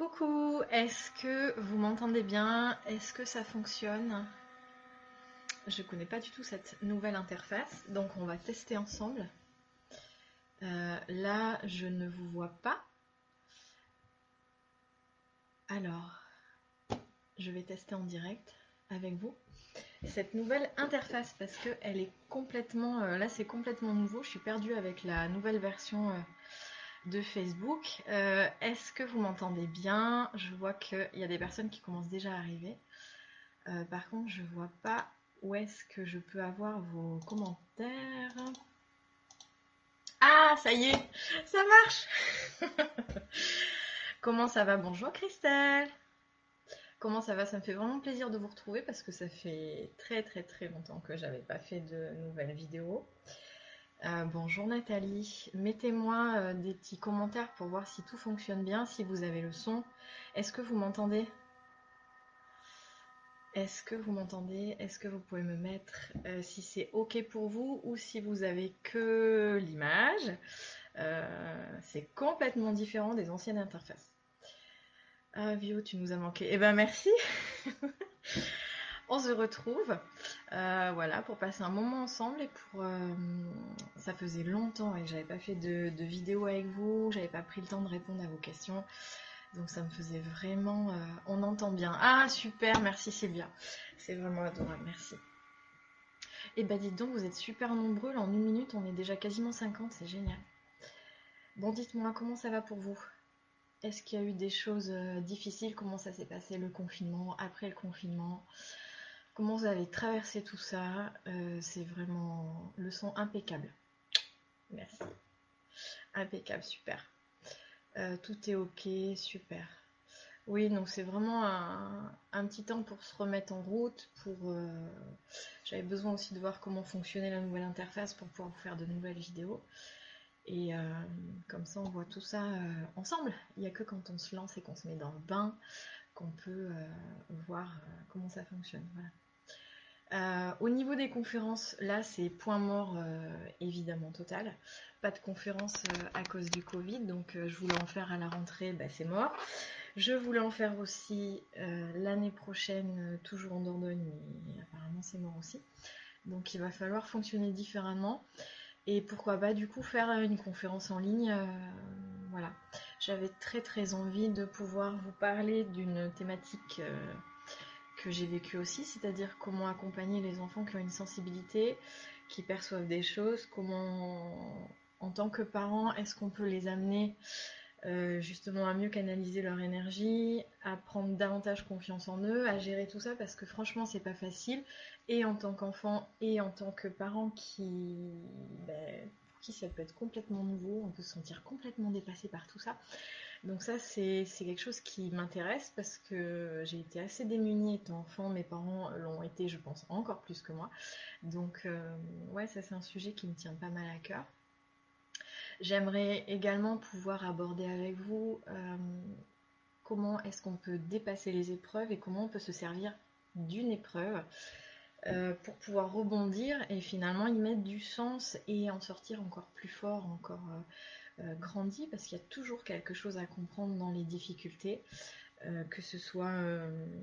Coucou, est-ce que vous m'entendez bien? Est-ce que ça fonctionne? Je ne connais pas du tout cette nouvelle interface, donc on va tester ensemble. Euh, là, je ne vous vois pas. Alors, je vais tester en direct avec vous cette nouvelle interface parce qu'elle est complètement, euh, là c'est complètement nouveau, je suis perdue avec la nouvelle version euh, de Facebook. Euh, est-ce que vous m'entendez bien? Je vois qu'il y a des personnes qui commencent déjà à arriver. par contre, je vois pas où est-ce que je peux avoir vos commentaires. Ah, ça y est, ça marche Comment ça va? Bonjour Christelle Comment ça va? Ça me fait vraiment plaisir de vous retrouver parce que ça fait très très très longtemps que j'avais pas fait de nouvelles vidéos. Euh, bonjour Nathalie, mettez-moi euh, des petits commentaires pour voir si tout fonctionne bien, si vous avez le son. Est-ce que vous m'entendez? Est-ce que vous m'entendez? Est-ce que vous pouvez me mettre euh, si c'est ok pour vous ou si vous avez que l'image? C'est complètement différent des anciennes interfaces. Ah, Vio, tu nous as manqué. Eh ben, merci. On se retrouve, euh, voilà, pour passer un moment ensemble et pour. Euh, ça faisait longtemps et j'avais pas fait de, vidéo avec vous, j'avais pas pris le temps de répondre à vos questions. Donc ça me faisait vraiment. Euh, on entend bien. Ah super, merci Sylvia. C'est vraiment adorable, merci. Et eh bah ben, dites donc, vous êtes super nombreux. Là, en une minute, on est déjà quasiment 50, c'est génial. Bon, dites-moi, comment ça va pour vous? Est-ce qu'il y a eu des choses difficiles? Comment ça s'est passé le confinement, après le confinement? Comment vous avez traversé tout ça euh, C'est vraiment le son impeccable. Merci. Impeccable, super. Euh, tout est ok, super. Oui, donc c'est vraiment un, petit temps pour se remettre en route. Pour, J'avais besoin aussi de voir comment fonctionnait la nouvelle interface pour pouvoir vous faire de nouvelles vidéos. Et euh, comme ça, on voit tout ça euh, ensemble. Il n'y a que quand on se lance et qu'on se met dans le bain qu'on peut euh, voir comment ça fonctionne. Au niveau des conférences, là, c'est point mort évidemment total. Pas de conférence à cause du Covid, donc je voulais en faire à la rentrée, bah, c'est mort. Je voulais en faire aussi l'année prochaine, toujours en Dordogne, mais apparemment c'est mort aussi. Donc il va falloir fonctionner différemment. Et pourquoi pas du coup faire une conférence en ligne. Euh, voilà. J'avais très très envie de pouvoir vous parler d'une thématique euh, que j'ai vécue aussi, c'est-à-dire comment accompagner les enfants qui ont une sensibilité, qui perçoivent des choses, comment en tant que parents est-ce qu'on peut les amener euh, justement à mieux canaliser leur énergie, à prendre davantage confiance en eux, à gérer tout ça parce que franchement c'est pas facile et en tant qu'enfant et en tant que parent qui ben, pour qui ça peut être complètement nouveau, on peut se sentir complètement dépassé par tout ça. Donc ça c'est quelque chose qui m'intéresse parce que j'ai été assez démunie étant enfant, mes parents l'ont été je pense encore plus que moi. Donc euh, ouais ça c'est un sujet qui me tient pas mal à cœur. J'aimerais également pouvoir aborder avec vous euh, comment est-ce qu'on peut dépasser les épreuves et comment on peut se servir d'une épreuve euh, pour pouvoir rebondir et finalement y mettre du sens et en sortir encore plus fort, encore euh, grandi, parce qu'il y a toujours quelque chose à comprendre dans les difficultés, que ce soit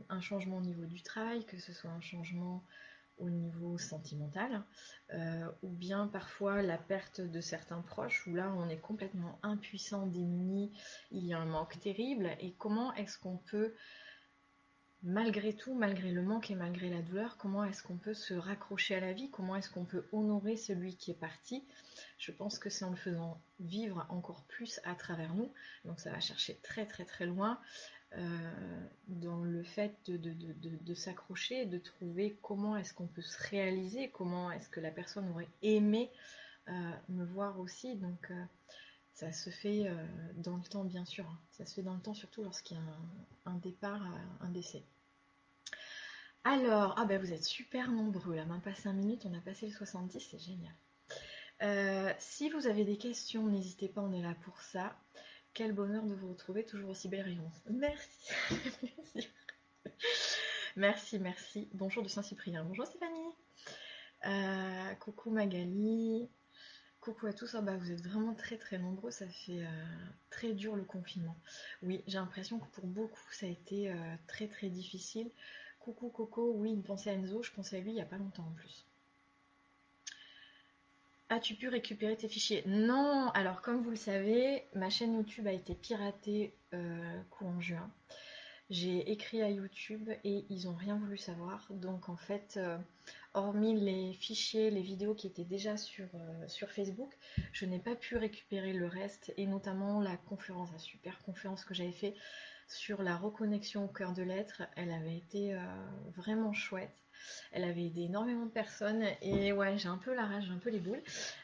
un changement au niveau du travail, que ce soit un changement au niveau sentimental, euh, ou bien parfois la perte de certains proches, où là on est complètement impuissant, démuni, il y a un manque terrible, et comment est-ce qu'on peut, malgré tout, malgré le manque et malgré la douleur, comment est-ce qu'on peut se raccrocher à la vie, comment est-ce qu'on peut honorer celui qui est parti? Je pense que c'est en le faisant vivre encore plus à travers nous, donc ça va chercher très très très loin. Euh, dans le fait de, s'accrocher, de trouver comment est-ce qu'on peut se réaliser, comment est-ce que la personne aurait aimé euh, me voir aussi. Donc euh, ça se fait dans le temps bien sûr, hein. ça se fait dans le temps surtout lorsqu'il y a un, départ, un décès. Alors, ah ben vous êtes super nombreux là, même pas 5 minutes, on a passé les 70, c'est génial. si vous avez des questions, n'hésitez pas, on est là pour ça. Quel bonheur de vous retrouver, toujours aussi belle rayonnante. Merci. merci, merci. Bonjour de Saint-Cyprien. Bonjour Stéphanie. Euh, coucou Magali. Coucou à tous, ah bah, vous êtes vraiment très très nombreux, ça fait euh, très dur le confinement. Oui, j'ai l'impression que pour beaucoup ça a été euh, très très difficile. Coucou Coco, oui, me pensait à Enzo, je pensais à lui il n'y a pas longtemps en plus. As-tu pu récupérer tes fichiers? Non, alors comme vous le savez, ma chaîne YouTube a été piratée euh, courant juin. J'ai écrit à YouTube et ils n'ont rien voulu savoir. Donc en fait, euh, hormis les fichiers, les vidéos qui étaient déjà sur, euh, sur Facebook, je n'ai pas pu récupérer le reste et notamment la conférence, la super conférence que j'avais fait sur la reconnexion au cœur de l'être. Elle avait été euh, vraiment chouette. Elle avait aidé énormément de personnes et ouais, j'ai un peu la rage, un peu les boules.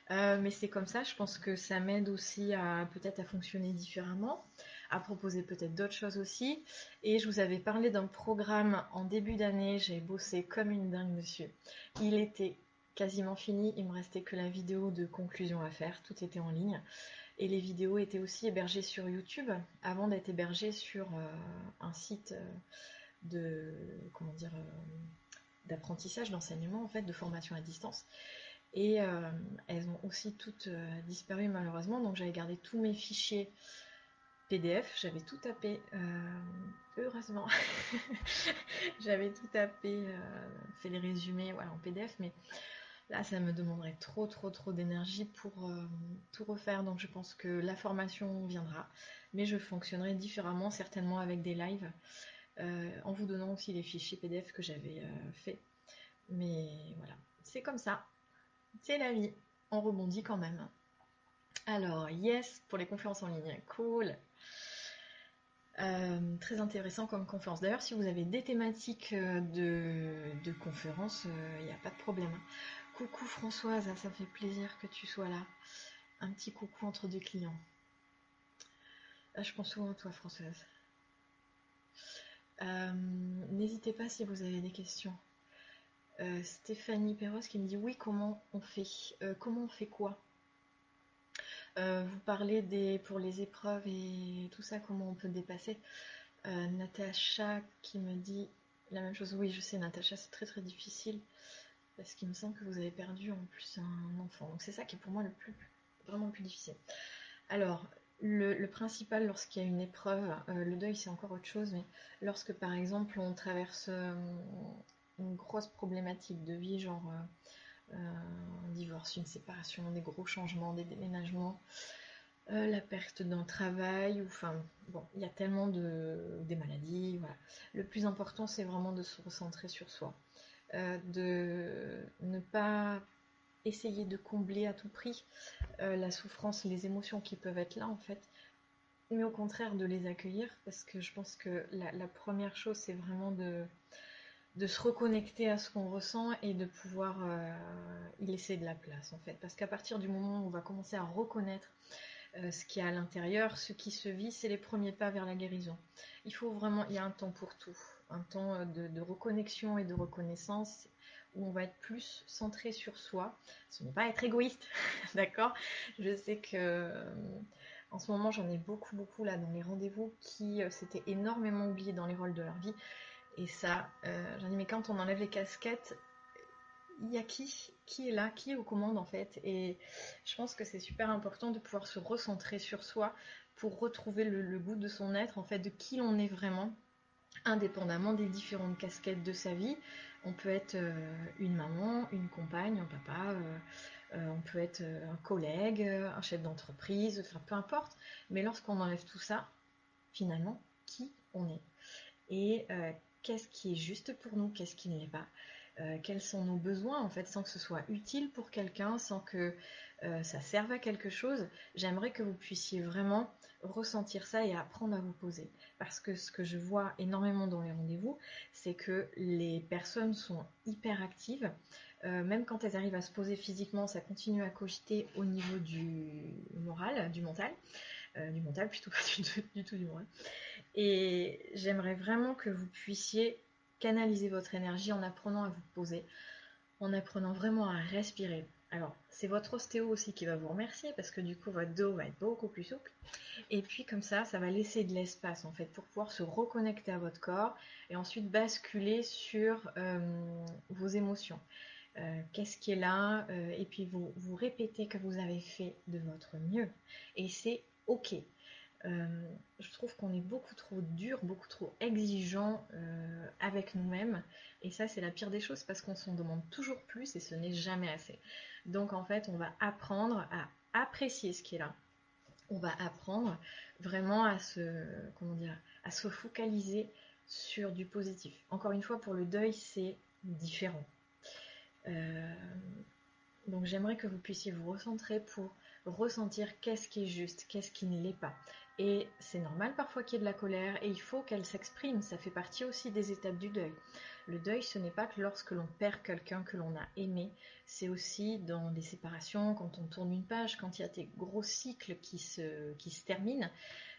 mais c'est comme ça, je pense que ça m'aide aussi à peut-être à fonctionner différemment à proposer peut-être d'autres choses aussi. Et je vous avais parlé d'un programme en début d'année, j'ai bossé comme une dingue dessus. Il était quasiment fini, il me restait que la vidéo de conclusion à faire, tout était en ligne. Et les vidéos étaient aussi hébergées sur YouTube avant d'être hébergées sur euh, un site euh, de comment dire euh, d'apprentissage, d'enseignement en fait, de formation à distance. Et elles ont aussi toutes disparu malheureusement, donc j'avais gardé tous mes fichiers PDF, j'avais tout tapé, heureusement, j'avais tout tapé, fait les résumés en PDF, mais là ça me demanderait trop trop trop d'énergie pour euh, tout refaire, donc je pense que la formation viendra, mais je fonctionnerai différemment, certainement avec des lives, en vous donnant aussi les fichiers PDF que j'avais fait. Mais voilà, c'est comme ça, c'est la vie, on rebondit quand même. Alors, yes, pour les conférences en ligne, cool. Euh, très intéressant comme conférence. D'ailleurs, si vous avez des thématiques euh, de, conférences, il euh, n'y a pas de problème. Coucou Françoise, ça fait plaisir que tu sois là. Un petit coucou entre deux clients. Ah, je pense souvent à toi Françoise. N'hésitez pas si vous avez des questions. Stéphanie Perros qui me dit oui, comment on fait? Comment on fait quoi? Euh, vous parlez des pour les épreuves et tout ça, comment on peut dépasser. Euh, Natacha qui me dit la même chose. Oui, je sais, Natacha, c'est très très difficile parce qu'il me semble que vous avez perdu en plus un enfant. Donc c'est ça qui est pour moi le plus vraiment le plus difficile. Alors, le, principal lorsqu'il y a une épreuve, euh, le deuil c'est encore autre chose, mais lorsque par exemple on traverse une grosse problématique de vie, genre euh, un divorce, une séparation, des gros changements, des déménagements, euh, la perte d'un travail, ou enfin bon, il y a tellement de des maladies, voilà. Le plus important c'est vraiment de se recentrer sur soi, euh, de ne pas essayer de combler à tout prix la souffrance, les émotions qui peuvent être là en fait, mais au contraire de les accueillir parce que je pense que la première chose c'est vraiment de se reconnecter à ce qu'on ressent et de pouvoir euh, y laisser de la place en fait. Parce qu'à partir du moment où on va commencer à reconnaître euh, ce qui est à l'intérieur, ce qui se vit, c'est les premiers pas vers la guérison. Il faut vraiment, il y a un temps pour tout, un temps euh, de, reconnexion et de reconnaissance où on va être plus centré sur soi. Ce n'est pas être égoïste, d'accord? Je sais que en ce moment j'en ai beaucoup beaucoup là dans les rendez-vous qui s'étaient énormément oubliés dans les rôles de leur vie. Et ça, euh, j'en dis, mais quand on enlève les casquettes, il y a qui? Qui est là? Qui est aux commandes en fait? Et je pense que c'est super important de pouvoir se recentrer sur soi pour retrouver le, goût de son être, en fait, de qui l'on est vraiment, indépendamment des différentes casquettes de sa vie. On peut être euh, une maman, une compagne, un papa, euh, on peut être un collègue, un chef d'entreprise, enfin peu importe. Mais lorsqu'on enlève tout ça, finalement, qui on est? Et qu'est-ce qui est juste pour nous, qu'est-ce qui ne l'est pas, euh, quels sont nos besoins en fait, sans que ce soit utile pour quelqu'un, sans que euh, ça serve à quelque chose? J'aimerais que vous puissiez vraiment ressentir ça et apprendre à vous poser. Parce que ce que je vois énormément dans les rendez-vous, c'est que les personnes sont hyper actives. Euh, même quand elles arrivent à se poser physiquement, ça continue à cogiter au niveau du moral, du mental. du mental plutôt pas du tout du moral. Et j'aimerais vraiment que vous puissiez canaliser votre énergie en apprenant à vous poser, en apprenant vraiment à respirer. Alors, c'est votre ostéo aussi qui va vous remercier parce que du coup, votre dos va être beaucoup plus souple. Et puis, comme ça, ça va laisser de l'espace en fait pour pouvoir se reconnecter à votre corps et ensuite basculer sur euh, vos émotions. euh, qu'est-ce qui est là, euh, et puis vous, vous répétez que vous avez fait de votre mieux. Et c'est ok. Je trouve qu'on est beaucoup trop dur, beaucoup trop exigeant avec nous-mêmes. Et ça, c'est la pire des choses parce qu'on s'en demande toujours plus et ce n'est jamais assez. Donc en fait, on va apprendre à apprécier ce qui est là. On va apprendre vraiment à se, comment dire, à se focaliser sur du positif. Encore une fois, pour le deuil, c'est différent. Euh, donc j'aimerais que vous puissiez vous recentrer pour ressentir qu'est-ce qui est juste, qu'est-ce qui ne l'est pas. Et c'est normal parfois qu'il y ait de la colère et il faut qu'elle s'exprime, ça fait partie aussi des étapes du deuil. Le deuil, ce n'est pas que lorsque l'on perd quelqu'un que l'on a aimé, c'est aussi dans des séparations, quand on tourne une page, quand il y a des gros cycles qui se, qui se terminent.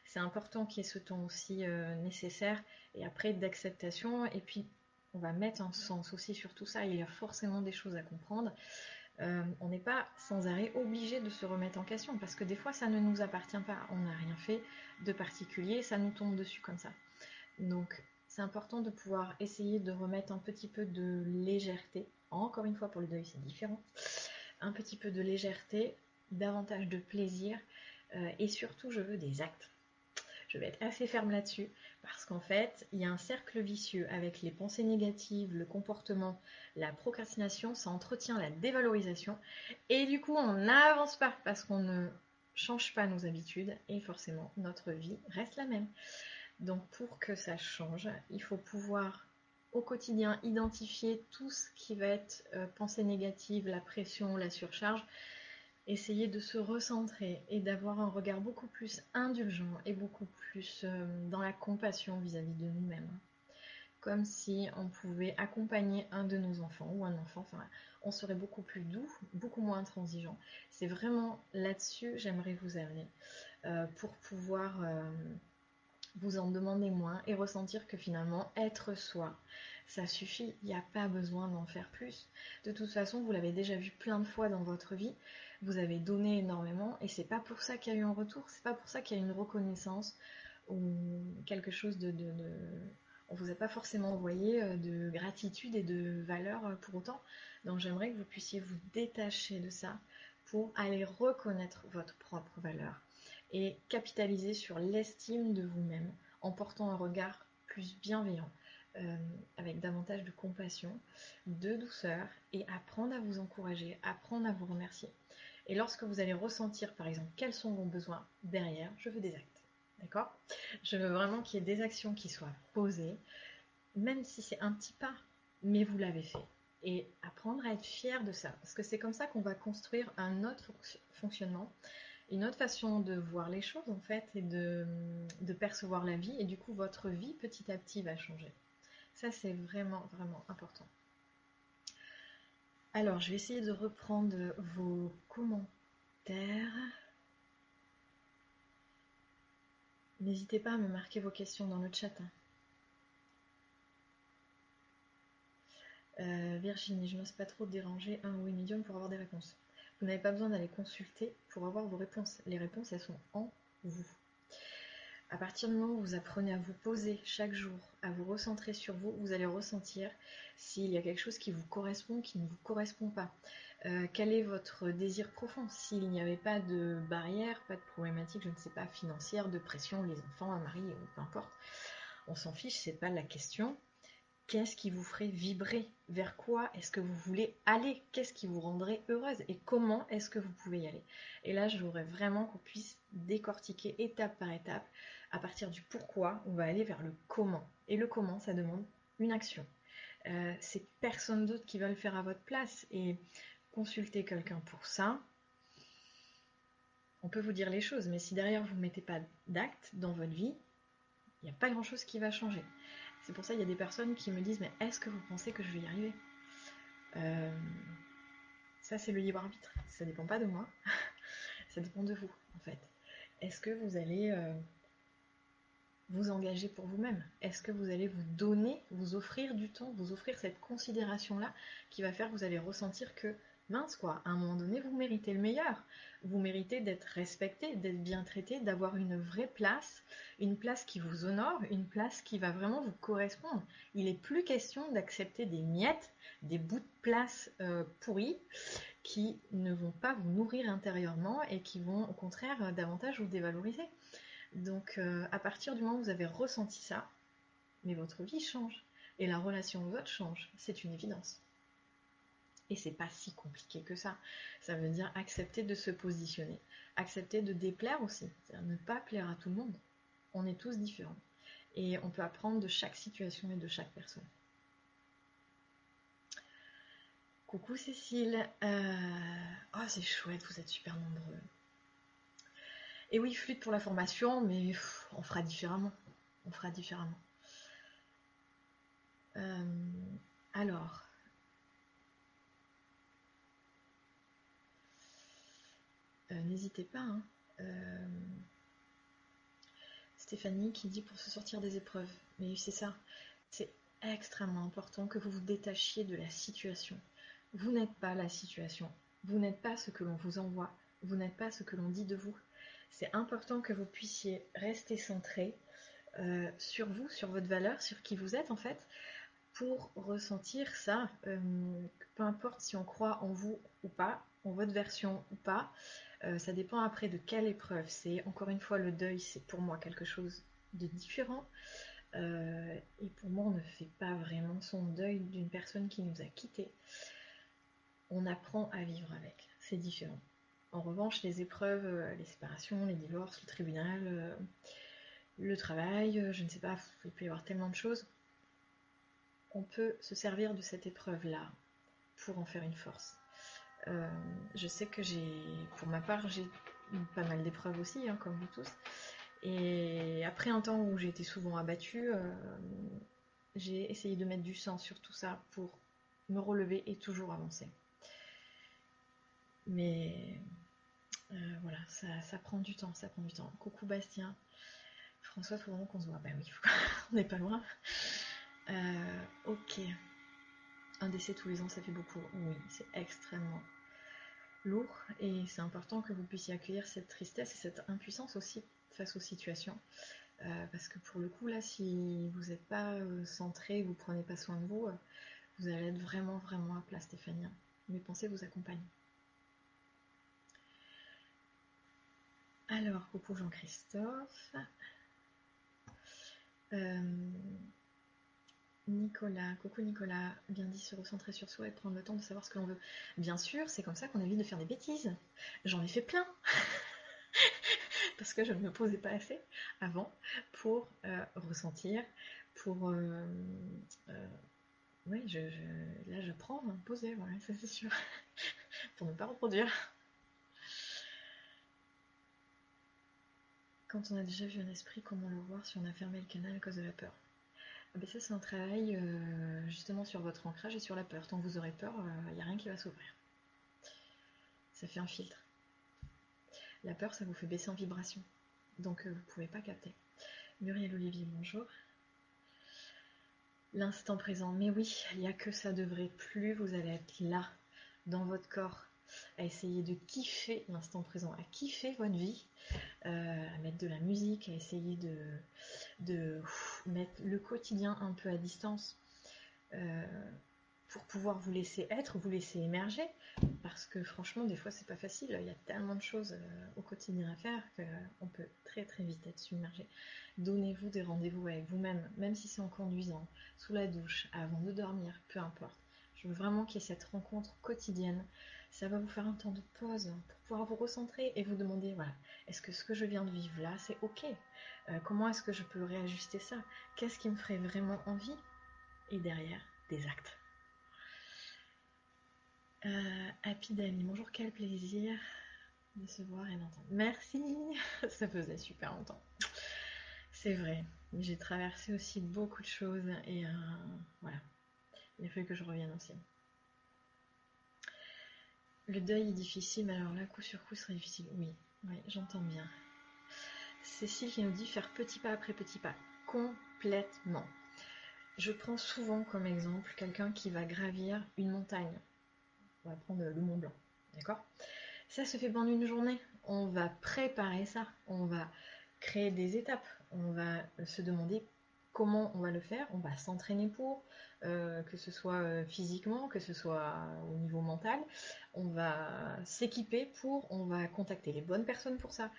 C'est important qu'il y ait ce temps aussi euh, nécessaire et après d'acceptation. Et puis, on va mettre un sens aussi sur tout ça. Il y a forcément des choses à comprendre. Euh, on n'est pas sans arrêt obligé de se remettre en question parce que des fois ça ne nous appartient pas, on n'a rien fait de particulier, ça nous tombe dessus comme ça. Donc c'est important de pouvoir essayer de remettre un petit peu de légèreté. Encore une fois pour le deuil c'est différent. Un petit peu de légèreté, davantage de plaisir euh, et surtout je veux des actes je vais être assez ferme là-dessus, parce qu'en fait, il y a un cercle vicieux avec les pensées négatives, le comportement, la procrastination, ça entretient la dévalorisation, et du coup, on n'avance pas, parce qu'on ne change pas nos habitudes, et forcément, notre vie reste la même. Donc, pour que ça change, il faut pouvoir au quotidien identifier tout ce qui va être euh, pensée négative, la pression, la surcharge, essayer de se recentrer et d'avoir un regard beaucoup plus indulgent et beaucoup plus euh, dans la compassion vis-à-vis de nous-mêmes. Comme si on pouvait accompagner un de nos enfants ou un enfant, enfin, on serait beaucoup plus doux, beaucoup moins intransigeant. C'est vraiment là-dessus j'aimerais vous amener euh, pour pouvoir euh, vous en demander moins et ressentir que finalement être soi, ça suffit, il n'y a pas besoin d'en faire plus. De toute façon, vous l'avez déjà vu plein de fois dans votre vie, vous avez donné énormément et c'est pas pour ça qu'il y a eu un retour, c'est pas pour ça qu'il y a eu une reconnaissance ou quelque chose de, de, de... on vous a pas forcément envoyé euh, de gratitude et de valeur euh, pour autant. Donc j'aimerais que vous puissiez vous détacher de ça pour aller reconnaître votre propre valeur et capitaliser sur l'estime de vous-même en portant un regard plus bienveillant, euh, avec davantage de compassion, de douceur et apprendre à vous encourager, apprendre à vous remercier. Et lorsque vous allez ressentir, par exemple, quels sont vos besoins derrière, je veux des actes. D'accord? Je veux vraiment qu'il y ait des actions qui soient posées, même si c'est un petit pas, mais vous l'avez fait. Et apprendre à être fier de ça. Parce que c'est comme ça qu'on va construire un autre fonctionnement, une autre façon de voir les choses, en fait, et de, percevoir la vie. Et du coup, votre vie, petit à petit, va changer. Ça, c'est vraiment, vraiment important. Alors, je vais essayer de reprendre vos commentaires. N'hésitez pas à me marquer vos questions dans le chat. Hein. Euh, Virginie, je n'ose pas trop déranger un ou une médium pour avoir des réponses. Vous n'avez pas besoin d'aller consulter pour avoir vos réponses. Les réponses, elles sont en vous. À partir du moment où vous apprenez à vous poser chaque jour, à vous recentrer sur vous, vous allez ressentir s'il y a quelque chose qui vous correspond, qui ne vous correspond pas. Euh, quel est votre désir profond? S'il n'y avait pas de barrière, pas de problématique, je ne sais pas, financière, de pression, les enfants, un mari, ou peu importe, on s'en fiche, c'est pas la question. Qu'est-ce qui vous ferait vibrer? Vers quoi est-ce que vous voulez aller? Qu'est-ce qui vous rendrait heureuse? Et comment est-ce que vous pouvez y aller? Et là, je voudrais vraiment qu'on puisse décortiquer étape par étape. À partir du pourquoi, on va aller vers le comment. Et le comment, ça demande une action. Euh, c'est personne d'autre qui va le faire à votre place. Et consulter quelqu'un pour ça, on peut vous dire les choses, mais si derrière vous ne mettez pas d'acte dans votre vie, il n'y a pas grand-chose qui va changer. C'est pour ça qu'il y a des personnes qui me disent mais est-ce que vous pensez que je vais y arriver? Euh, Ça c'est le libre arbitre. Ça dépend pas de moi. ça dépend de vous en fait. Est-ce que vous allez euh, vous engager pour vous-même Est-ce que vous allez vous donner, vous offrir du temps, vous offrir cette considération-là qui va faire que vous allez ressentir que mince quoi, à un moment donné, vous méritez le meilleur. Vous méritez d'être respecté, d'être bien traité, d'avoir une vraie place, une place qui vous honore, une place qui va vraiment vous correspondre. Il n'est plus question d'accepter des miettes, des bouts de place euh, pourris qui ne vont pas vous nourrir intérieurement et qui vont au contraire davantage vous dévaloriser. Donc euh, à partir du moment où vous avez ressenti ça, mais votre vie change et la relation aux autres change, c'est une évidence. Et c'est pas si compliqué que ça. Ça veut dire accepter de se positionner, accepter de déplaire aussi, c'est-à-dire ne pas plaire à tout le monde. On est tous différents. Et on peut apprendre de chaque situation et de chaque personne. Coucou Cécile. Euh, oh, c'est chouette, vous êtes super nombreux. Et oui, flûte pour la formation, mais on fera différemment. On fera différemment. Euh, alors, Euh, n'hésitez pas. Hein. Euh, Stéphanie qui dit pour se sortir des épreuves. Mais c'est ça. C'est extrêmement important que vous vous détachiez de la situation. Vous n'êtes pas la situation. Vous n'êtes pas ce que l'on vous envoie. Vous n'êtes pas ce que l'on dit de vous. C'est important que vous puissiez rester centré euh, sur vous, sur votre valeur, sur qui vous êtes en fait, pour ressentir ça. peu importe si on croit en vous ou pas, en votre version ou pas, euh, ça dépend après de quelle épreuve. C'est encore une fois le deuil, c'est pour moi quelque chose de différent. Euh, et pour moi, on ne fait pas vraiment son deuil d'une personne qui nous a quittés. On apprend à vivre avec. C'est différent. En revanche, les épreuves, euh, les séparations, les divorces, le tribunal, le travail, je ne sais pas, il peut y avoir tellement de choses. On peut se servir de cette épreuve-là pour en faire une force. Euh, je sais que j'ai, pour ma part, j'ai pas mal d'épreuves aussi, hein, comme vous tous. Et après un temps où j'ai été souvent abattue, euh, j'ai essayé de mettre du sens sur tout ça pour me relever et toujours avancer. Mais euh, voilà, ça, prend du temps, ça prend du temps. Coucou Bastien. François, faut vraiment qu'on se voit. Ben oui, on n'est pas loin. ok. Un décès tous les ans, ça fait beaucoup. Oui, c'est extrêmement lourd et c'est important que vous puissiez accueillir cette tristesse et cette impuissance aussi face aux situations. Euh, parce que pour le coup, là, si vous n'êtes pas euh, centré, vous prenez pas soin de vous, euh, vous allez être vraiment, vraiment à plat, Stéphanie. Mes pensées vous accompagnent. Alors, coucou Jean-Christophe. Nicolas, coucou Nicolas, bien dit se recentrer sur soi et prendre le temps de savoir ce que l'on veut. Bien sûr, c'est comme ça qu'on évite de faire des bêtises. J'en ai fait plein. Parce que je ne me posais pas assez avant pour euh, ressentir, pour... Euh, euh, oui, je, là je prends me poser, voilà, ça c'est sûr. pour ne pas reproduire. Quand on a déjà vu un esprit, comment le voir si on a fermé le canal à cause de la peur? Ah ben ça, c'est un travail euh, justement sur votre ancrage et sur la peur. Tant que vous aurez peur, il euh, n'y a rien qui va s'ouvrir. Ça fait un filtre. La peur, ça vous fait baisser en vibration. Donc, euh, vous ne pouvez pas capter. Muriel Olivier, bonjour. L'instant présent. Mais oui, il n'y a que ça devrait plus. Vous allez être là, dans votre corps, à essayer de kiffer l'instant présent, à kiffer votre vie, euh, à mettre de la musique, à essayer de, mettre le quotidien un peu à distance euh, pour pouvoir vous laisser être, vous laisser émerger. Parce que franchement, des fois, c'est pas facile. Il y a tellement de choses euh, au quotidien à faire qu'on peut très très vite être submergé. Donnez-vous des rendez-vous avec vous-même, même si c'est en conduisant, sous la douche, avant de dormir, peu importe. Je veux vraiment qu'il y ait cette rencontre quotidienne ça va vous faire un temps de pause pour pouvoir vous recentrer et vous demander, voilà, est-ce que ce que je viens de vivre là, c'est ok? Euh, Comment est-ce que je peux réajuster ça? Qu'est-ce qui me ferait vraiment envie? Et derrière, des actes. Euh, Happy Dani, bonjour, quel plaisir de se voir et d'entendre. Merci, ça faisait super longtemps. C'est vrai, j'ai traversé aussi beaucoup de choses et euh, voilà, il a fallu que je revienne aussi. Le deuil est difficile, mais alors là, coup sur coup, serait difficile. Oui, oui, j'entends bien. Cécile qui nous dit faire petit pas après petit pas. Complètement. Je prends souvent comme exemple quelqu'un qui va gravir une montagne. On va prendre le Mont Blanc. D'accord? Ça se fait pendant une journée. On va préparer ça. On va créer des étapes. On va se demander comment on va le faire. On va s'entraîner pour, euh, que ce soit euh, physiquement, que ce soit au niveau mental. On va s'équiper pour, on va contacter les bonnes personnes pour ça.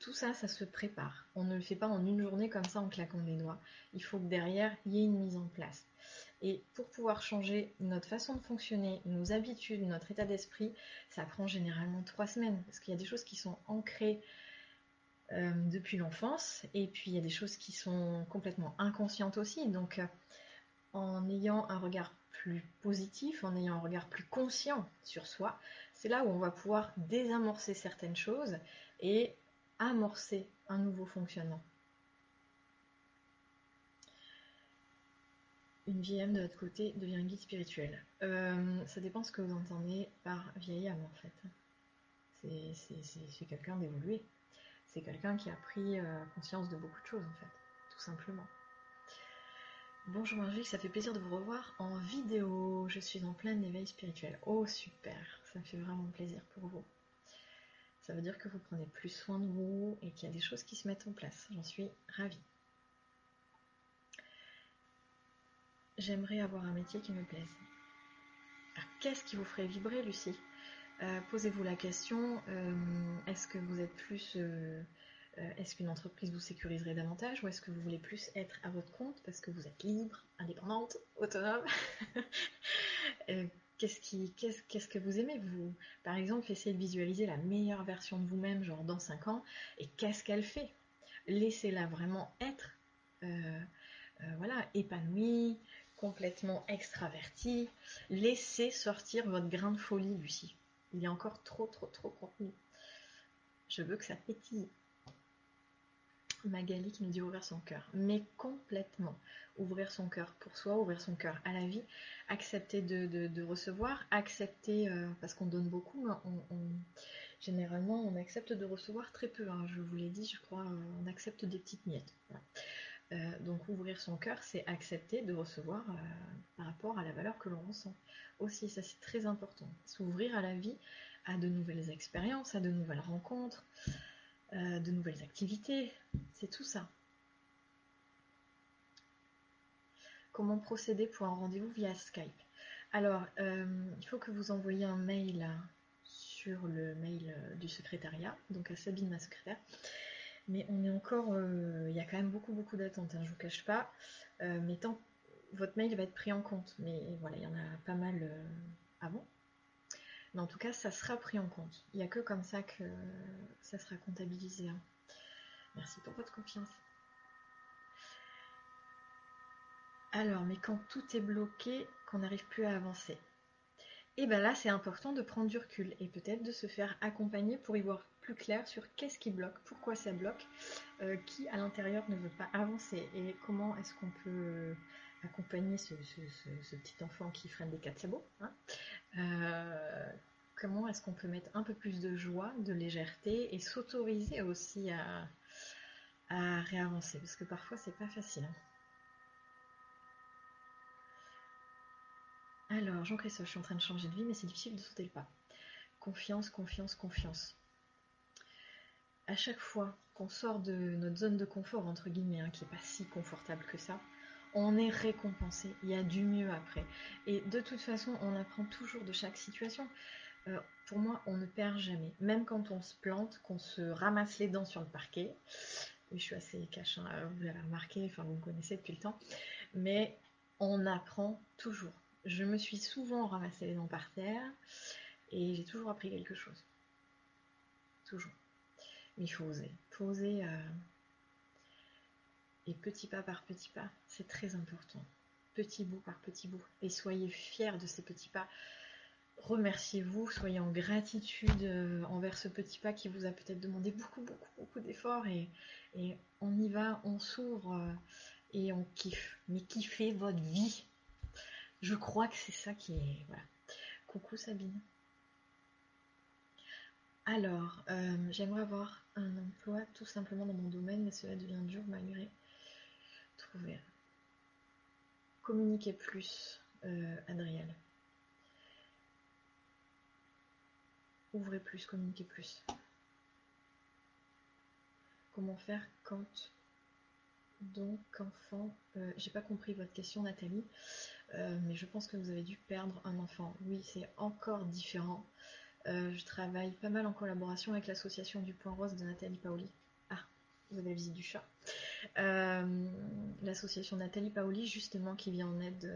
Tout ça, ça se prépare. On ne le fait pas en une journée comme ça en claquant des doigts. Il faut que derrière, il y ait une mise en place. Et pour pouvoir changer notre façon de fonctionner, nos habitudes, notre état d'esprit, ça prend généralement trois semaines. Parce qu'il y a des choses qui sont ancrées euh, depuis l'enfance. Et puis il y a des choses qui sont complètement inconscientes aussi. Donc euh, en ayant un regard plus positif, en ayant un regard plus conscient sur soi, c'est là où on va pouvoir désamorcer certaines choses et amorcer un nouveau fonctionnement. Une vieille âme de l'autre côté devient un guide spirituel. Euh, ça dépend ce que vous entendez par vieille âme en fait. C'est quelqu'un d'évolué. C'est quelqu'un qui a pris euh, conscience de beaucoup de choses en fait, tout simplement. Bonjour Margie, ça fait plaisir de vous revoir en vidéo. Je suis en plein éveil spirituel. Oh super, ça me fait vraiment plaisir pour vous. Ça veut dire que vous prenez plus soin de vous et qu'il y a des choses qui se mettent en place. J'en suis ravie. J'aimerais avoir un métier qui me plaise. Ah, qu'est-ce qui vous ferait vibrer, Lucie? Euh, Posez-vous la question, euh, est-ce que vous êtes plus... Euh, est-ce qu'une entreprise vous sécuriserait davantage ou est-ce que vous voulez plus être à votre compte parce que vous êtes libre, indépendante, autonome qu'est-ce, que vous aimez vous? Par exemple, essayez de visualiser la meilleure version de vous-même, genre dans 5 ans, et qu'est-ce qu'elle fait? Laissez-la vraiment être, voilà, épanouie, complètement extraverti. Laissez sortir votre grain de folie, Lucie. Il a encore trop, trop, trop contenu. Je veux que ça pétille. Magali qui nous dit ouvrir son cœur. Mais complètement. Ouvrir son cœur pour soi, ouvrir son cœur à la vie, accepter de, recevoir, accepter, euh, parce qu'on donne beaucoup, généralement on accepte de recevoir très peu. Hein. je vous l'ai dit, je crois, euh, on accepte des petites miettes. Euh, donc ouvrir son cœur, c'est accepter de recevoir euh, par rapport à la valeur que l'on ressent. Aussi, ça c'est très important. S'ouvrir à la vie, à de nouvelles expériences, à de nouvelles rencontres, euh, de nouvelles activités, c'est tout ça. Comment procéder pour un rendez-vous via Skype? Alors, il faut que vous envoyiez un mail sur le mail du secrétariat, donc à Sabine, ma secrétaire. Mais on est encore. Euh, il y a quand même beaucoup, beaucoup d'attentes, hein, je vous cache pas. Euh, mais tant. Votre mail va être pris en compte. Mais voilà, il y en a pas mal euh, avant. Mais en tout cas, ça sera pris en compte. Il n'y a que comme ça que ça sera comptabilisé. Hein. Merci pour votre confiance. Alors, mais quand tout est bloqué, qu'on n'arrive plus à avancer, et eh bien là, c'est important de prendre du recul et peut-être de se faire accompagner pour y voir plus clair sur qu'est-ce qui bloque, pourquoi ça bloque, euh, qui à l'intérieur ne veut pas avancer et comment est-ce qu'on peut accompagner ce, petit enfant qui freine des quatre sabots. Hein. Euh, comment est-ce qu'on peut mettre un peu plus de joie, de légèreté et s'autoriser aussi à, réavancer? Parce que parfois c'est pas facile. Hein. Alors, Jean-Christophe, je suis en train de changer de vie, mais c'est difficile de sauter le pas. Confiance, confiance, confiance. À chaque fois qu'on sort de notre zone de confort, entre guillemets, hein, qui n'est pas si confortable que ça, on est récompensé. Il y a du mieux après. Et de toute façon, on apprend toujours de chaque situation. Euh, pour moi, on ne perd jamais. Même quand on se plante, qu'on se ramasse les dents sur le parquet. Oui, je suis assez cash, hein, vous l'avez remarqué, enfin vous me connaissez depuis le temps. Mais on apprend toujours je me suis souvent ramassé les dents par terre et j'ai toujours appris quelque chose. Toujours. Mais il faut oser. Il oser. Euh, et petit pas par petit pas, c'est très important. Petit bout par petit bout. Et soyez fiers de ces petits pas. Remerciez-vous, soyez en gratitude euh, envers ce petit pas qui vous a peut-être demandé beaucoup, beaucoup, beaucoup d'efforts. Et, on y va, on s'ouvre euh, et on kiffe. Mais kiffez votre vie. Je crois que c'est ça qui est. Voilà. Coucou Sabine. Alors, euh, j'aimerais avoir un emploi tout simplement dans mon domaine, mais cela devient dur malgré trouver. Communiquer plus, euh, Adriel. ouvrez plus, communiquez plus. Comment faire quand donc enfant, euh, j'ai pas compris votre question Nathalie, euh, mais je pense que vous avez dû perdre un enfant. Oui, c'est encore différent. Euh, je travaille pas mal en collaboration avec l'association du Point Rose de Nathalie Paoli. Ah, vous avez la visite du chat. l'association Nathalie Paoli, justement, qui vient en aide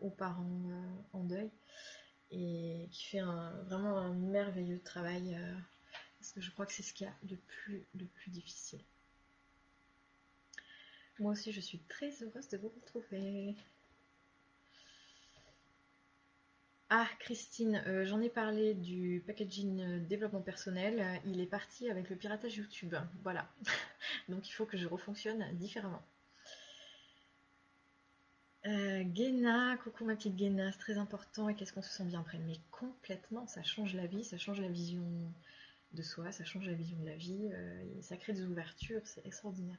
aux parents en deuil et qui fait vraiment un merveilleux travail parce que je crois que c'est ce qu'il y a de de plus difficile. Moi aussi, je suis très heureuse de vous retrouver. Ah, Christine, euh, j'en ai parlé du packaging euh, développement personnel. Il est parti avec le piratage YouTube. Voilà. Donc il faut que je refonctionne différemment. Euh, coucou ma petite Guéna, c'est très important et qu'est-ce qu'on se sent bien après? Mais complètement, ça change la vie, ça change la vision de soi, ça change la vision de la vie, euh, ça crée des ouvertures, c'est extraordinaire.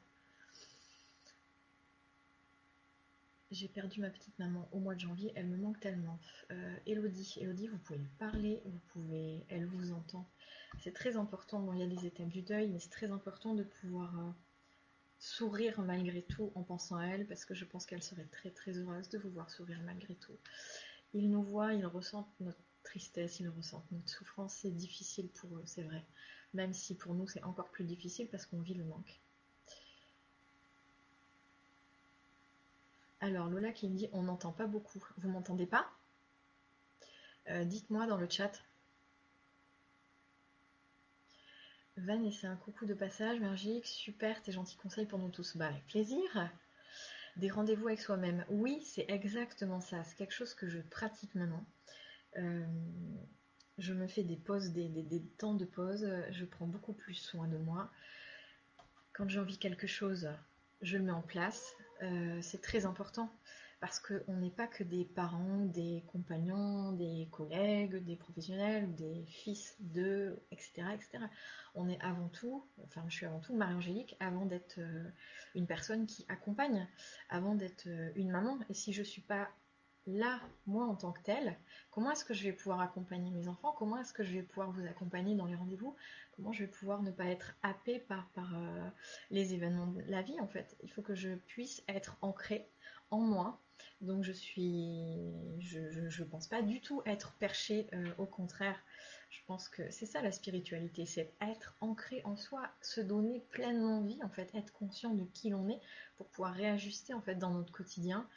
J'ai perdu ma petite maman au mois de janvier, elle me manque tellement. Euh, Elodie, vous pouvez lui parler, vous pouvez, elle vous entend. C'est très important, il y a des étapes du deuil, mais c'est très important de pouvoir euh, sourire malgré tout en pensant à elle, parce que je pense qu'elle serait très très heureuse de vous voir sourire malgré tout. Ils nous voient, ils ressentent notre tristesse, ils ressentent notre souffrance, c'est difficile pour eux, c'est vrai. Même si pour nous c'est encore plus difficile parce qu'on vit le manque. Alors Lola qui me dit on n'entend pas beaucoup. Vous m'entendez pas? Euh, Dites-moi dans le chat. Vanessa, un coucou de passage, magique, super, tes gentils conseils pour nous tous. Bah avec plaisir. Des rendez-vous avec soi-même. Oui, c'est exactement ça. C'est quelque chose que je pratique maintenant. Euh, je me fais des pauses, des, des, temps de pause. Je prends beaucoup plus soin de moi. Quand j'ai envie quelque chose, je le mets en place. Euh, c'est très important parce qu'on n'est pas que des parents, des compagnons, des collègues, des professionnels, des fils de, etc., etc. On est avant tout, enfin je suis avant tout Marie-Angélique avant d'être euh, une personne qui accompagne, avant d'être euh, une maman. Et si je ne suis pas là, moi en tant que telle, comment est-ce que je vais pouvoir accompagner mes enfants? Comment est-ce que je vais pouvoir vous accompagner dans les rendez-vous? Comment je vais pouvoir ne pas être happée par, euh, les événements de la vie en fait? Il faut que je puisse être ancrée en moi. Donc je suis, je, je, pense pas du tout être perchée. Euh, au contraire, je pense que c'est ça la spiritualité, c'est être ancré en soi, se donner pleinement vie en fait, être conscient de qui l'on est pour pouvoir réajuster en fait dans notre quotidien.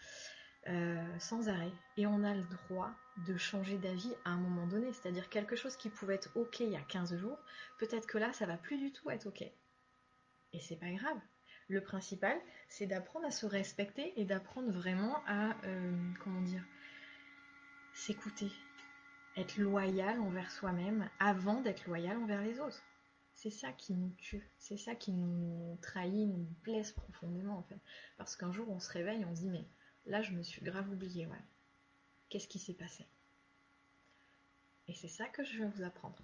Euh, sans arrêt. Et on a le droit de changer d'avis à un moment donné. C'est-à-dire quelque chose qui pouvait être ok il y a 15 jours, peut-être que là, ça va plus du tout être ok. Et c'est pas grave. Le principal, c'est d'apprendre à se respecter et d'apprendre vraiment à, euh, comment dire, s'écouter. Être loyal envers soi-même avant d'être loyal envers les autres. C'est ça qui nous tue, c'est ça qui nous trahit, nous blesse profondément en fait. Parce qu'un jour on se réveille, on se dit mais Là, je me suis grave oubliée, ouais. Qu'est-ce qui s'est passé? Et c'est ça que je vais vous apprendre.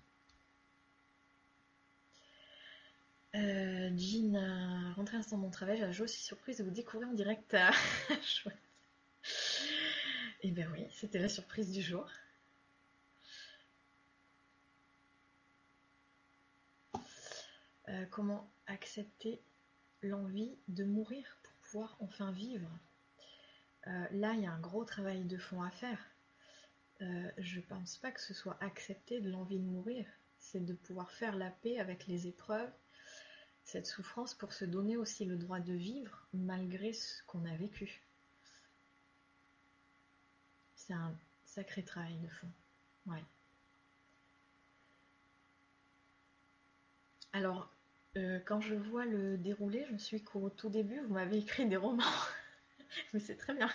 Euh, Jean a rentré instant mon travail, j'ai aussi surprise de vous découvrir en direct. Chouette. Et eh ben oui, c'était la surprise du jour. Euh, comment accepter l'envie de mourir pour pouvoir enfin vivre? Euh, là, il y a un gros travail de fond à faire. Euh, je ne pense pas que ce soit accepter de l'envie de mourir. C'est de pouvoir faire la paix avec les épreuves, cette souffrance pour se donner aussi le droit de vivre malgré ce qu'on a vécu. C'est un sacré travail de fond. Ouais. Alors, euh, quand je vois le déroulé, je me suis qu'au tout début, vous m'avez écrit des romans. Mais c'est très bien.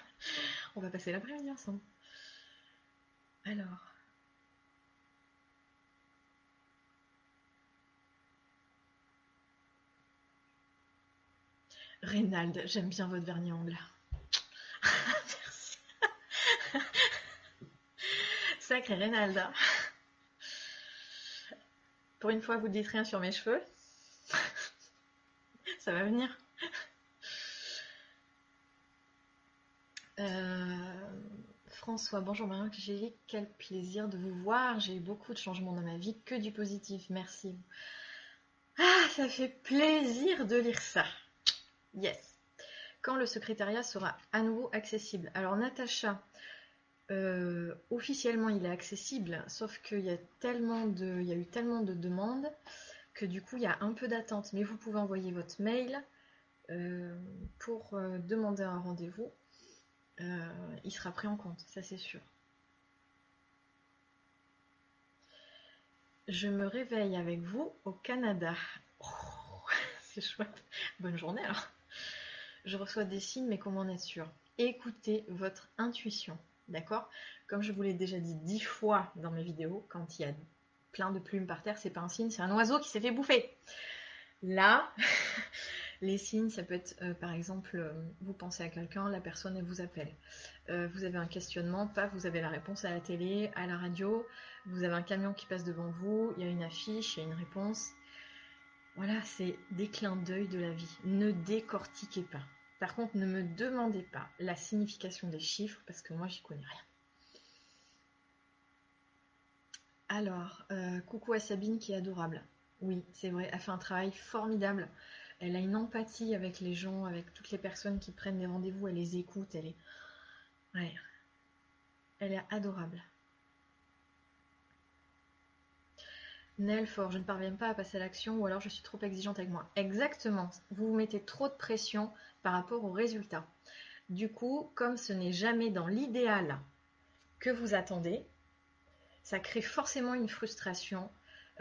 On va passer l'après-midi ensemble. Alors. Reynald, j'aime bien votre vernis angle. Merci. Sacré Reynald. Pour une fois, vous dites rien sur mes cheveux. Ça va venir. François, bonjour Marion, j'ai quel plaisir de vous voir. J'ai eu beaucoup de changements dans ma vie, que du positif, merci. Ah, ça fait plaisir de lire ça. Yes. Quand le secrétariat sera à nouveau accessible Alors Natacha, euh, officiellement il est accessible, sauf qu'il y, a tellement de, il y a eu tellement de demandes que du coup il y a un peu d'attente. Mais vous pouvez envoyer votre mail euh, pour euh, demander un rendez-vous. Il sera pris en compte, ça c'est sûr. Je me réveille avec vous au Canada. Oh, c'est chouette. Bonne journée alors. Je reçois des signes, mais comment en être sûr? Écoutez votre intuition. D'accord? Comme je vous l'ai déjà dit dix fois dans mes vidéos, quand il y a plein de plumes par terre, c'est pas un signe, c'est un oiseau qui s'est fait bouffer. Là, les signes, ça peut être euh, par exemple, euh, vous pensez à quelqu'un, la personne elle vous appelle. Euh, vous avez un questionnement, paf, vous avez la réponse à la télé, à la radio, vous avez un camion qui passe devant vous, il y a une affiche, il y a une réponse. Voilà, c'est des clins d'œil de la vie. Ne décortiquez pas. Par contre, ne me demandez pas la signification des chiffres parce que moi, j'y connais rien. Alors, coucou à Sabine qui est adorable. Oui, c'est vrai, elle fait un travail formidable. Elle a une empathie avec les gens, avec toutes les personnes qui prennent des rendez-vous, elle les écoute, elle est... Ouais. Elle est adorable. Nelfort, je ne parviens pas à passer à l'action ou alors je suis trop exigeante avec moi. Exactement, vous vous mettez trop de pression par rapport au résultat. Du coup, comme ce n'est jamais dans l'idéal que vous attendez, ça crée forcément une frustration,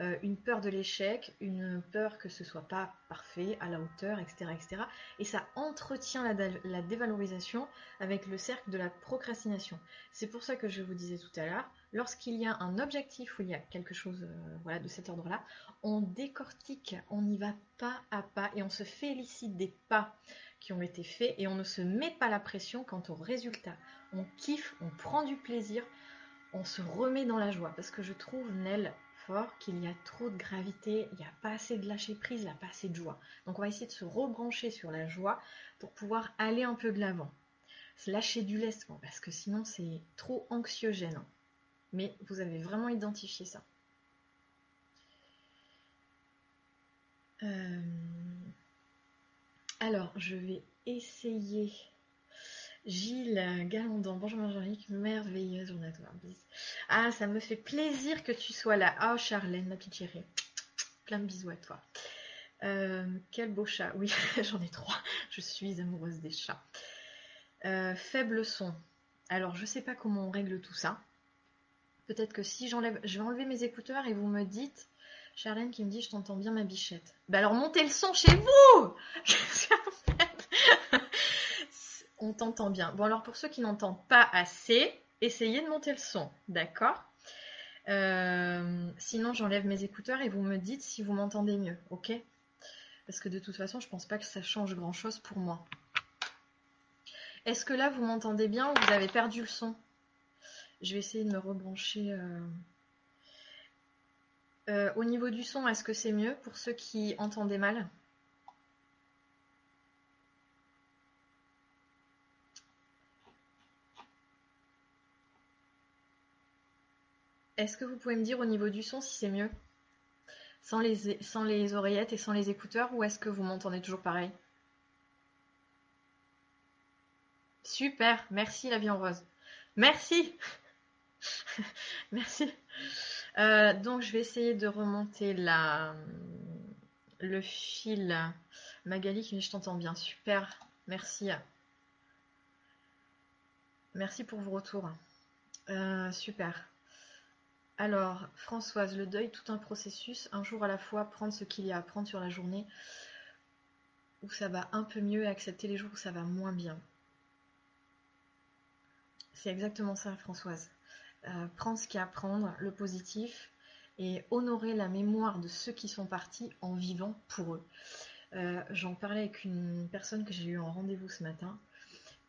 euh, une peur de l'échec, une peur que ce soit pas parfait, à la hauteur, etc. etc. et ça entretient la, dévalorisation avec le cercle de la procrastination. C'est pour ça que je vous disais tout à l'heure, lorsqu'il y a un objectif ou il y a quelque chose euh, voilà, de cet ordre-là, on décortique, on y va pas à pas et on se félicite des pas qui ont été faits et on ne se met pas la pression quant au résultat. On kiffe, on prend du plaisir, on se remet dans la joie parce que je trouve, Nel, qu'il y a trop de gravité, il n'y a pas assez de lâcher prise, il n'y a pas assez de joie. Donc on va essayer de se rebrancher sur la joie pour pouvoir aller un peu de l'avant. Lâcher du lest, parce que sinon c'est trop anxiogène. Mais vous avez vraiment identifié ça. Euh, alors, je vais essayer Gilles Galandon, bonjour Marguerite, merveilleuse journée à toi. Ah, ça me fait plaisir que tu sois là. Oh Charlène, ma petite chérie, plein de bisous à toi. Euh, quel beau chat, oui, j'en ai trois. Je suis amoureuse des chats. Euh, faible son. Alors, je sais pas comment on règle tout ça. Peut-être que si j'enlève, je vais enlever mes écouteurs et vous me dites, Charlène qui me dit, je t'entends bien ma bichette. Bah alors montez le son chez vous. on t'entend bien. Bon, alors pour ceux qui n'entendent pas assez, essayez de monter le son, d'accord? Euh, Sinon, j'enlève mes écouteurs et vous me dites si vous m'entendez mieux, ok? Parce que de toute façon, je pense pas que ça change grand-chose pour moi. Est-ce que là, vous m'entendez bien ou vous avez perdu le son? Je vais essayer de me rebrancher. Euh. Euh, au niveau du son, est-ce que c'est mieux pour ceux qui entendaient mal? Est-ce que vous pouvez me dire au niveau du son si c'est mieux sans les, oreillettes et sans les écouteurs ou est-ce que vous m'entendez toujours pareil Super, merci la vie en rose. Merci Merci. Euh, donc je vais essayer de remonter le fil. Magali je t'entends bien. Super, merci. Merci pour vos retours. Euh, super. Alors, Françoise, le deuil, tout un processus, un jour à la fois, prendre ce qu'il y a à prendre sur la journée, où ça va un peu mieux et accepter les jours où ça va moins bien. C'est exactement ça, Françoise. Euh, prendre ce qu'il y a à prendre, le positif, et honorer la mémoire de ceux qui sont partis en vivant pour eux. Euh, j'en parlais avec une personne que j'ai eu en rendez-vous ce matin,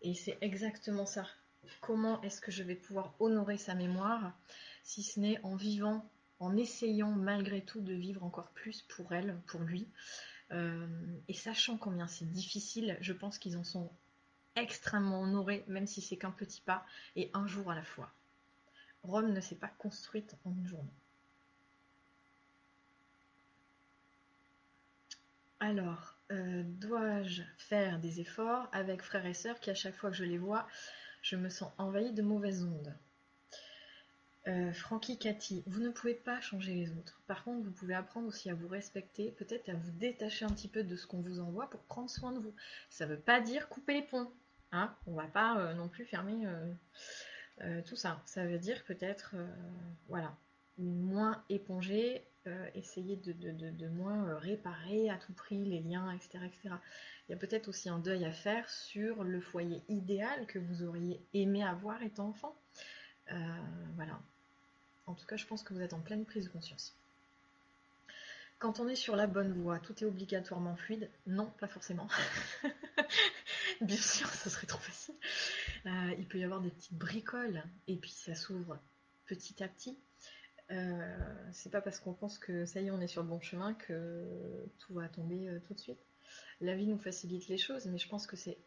et c'est exactement ça. Comment est-ce que je vais pouvoir honorer sa mémoire? Si ce n'est en vivant, en essayant malgré tout de vivre encore plus pour elle, pour lui. Euh, et sachant combien c'est difficile, je pense qu'ils en sont extrêmement honoré, même si c'est qu'un petit pas et un jour à la fois. Rome ne s'est pas construite en une journée. Alors, euh, dois-je faire des efforts avec frères et sœurs qui, à chaque fois que je les vois, je me sens envahie de mauvaises ondes? Euh, Francky, Cathy, vous ne pouvez pas changer les autres. Par contre, vous pouvez apprendre aussi à vous respecter, peut-être à vous détacher un petit peu de ce qu'on vous envoie pour prendre soin de vous. Ça ne veut pas dire couper les ponts. Hein On va pas euh, non plus fermer tout ça. Ça veut dire peut-être, voilà, moins éponger, euh, essayer de, moins euh, réparer à tout prix les liens, etc. etc. Il y a peut-être aussi un deuil à faire sur le foyer idéal que vous auriez aimé avoir étant enfant. Euh, voilà. En tout cas, je pense que vous êtes en pleine prise de conscience. Quand on est sur la bonne voie, tout est obligatoirement fluide Non, pas forcément. Bien sûr, ça serait trop facile. il peut y avoir des petites bricoles et puis ça s'ouvre petit à petit. Euh, c'est pas parce qu'on pense que ça y est, on est sur le bon chemin que tout va tomber euh, tout de suite. La vie nous facilite les choses, mais je pense que c'est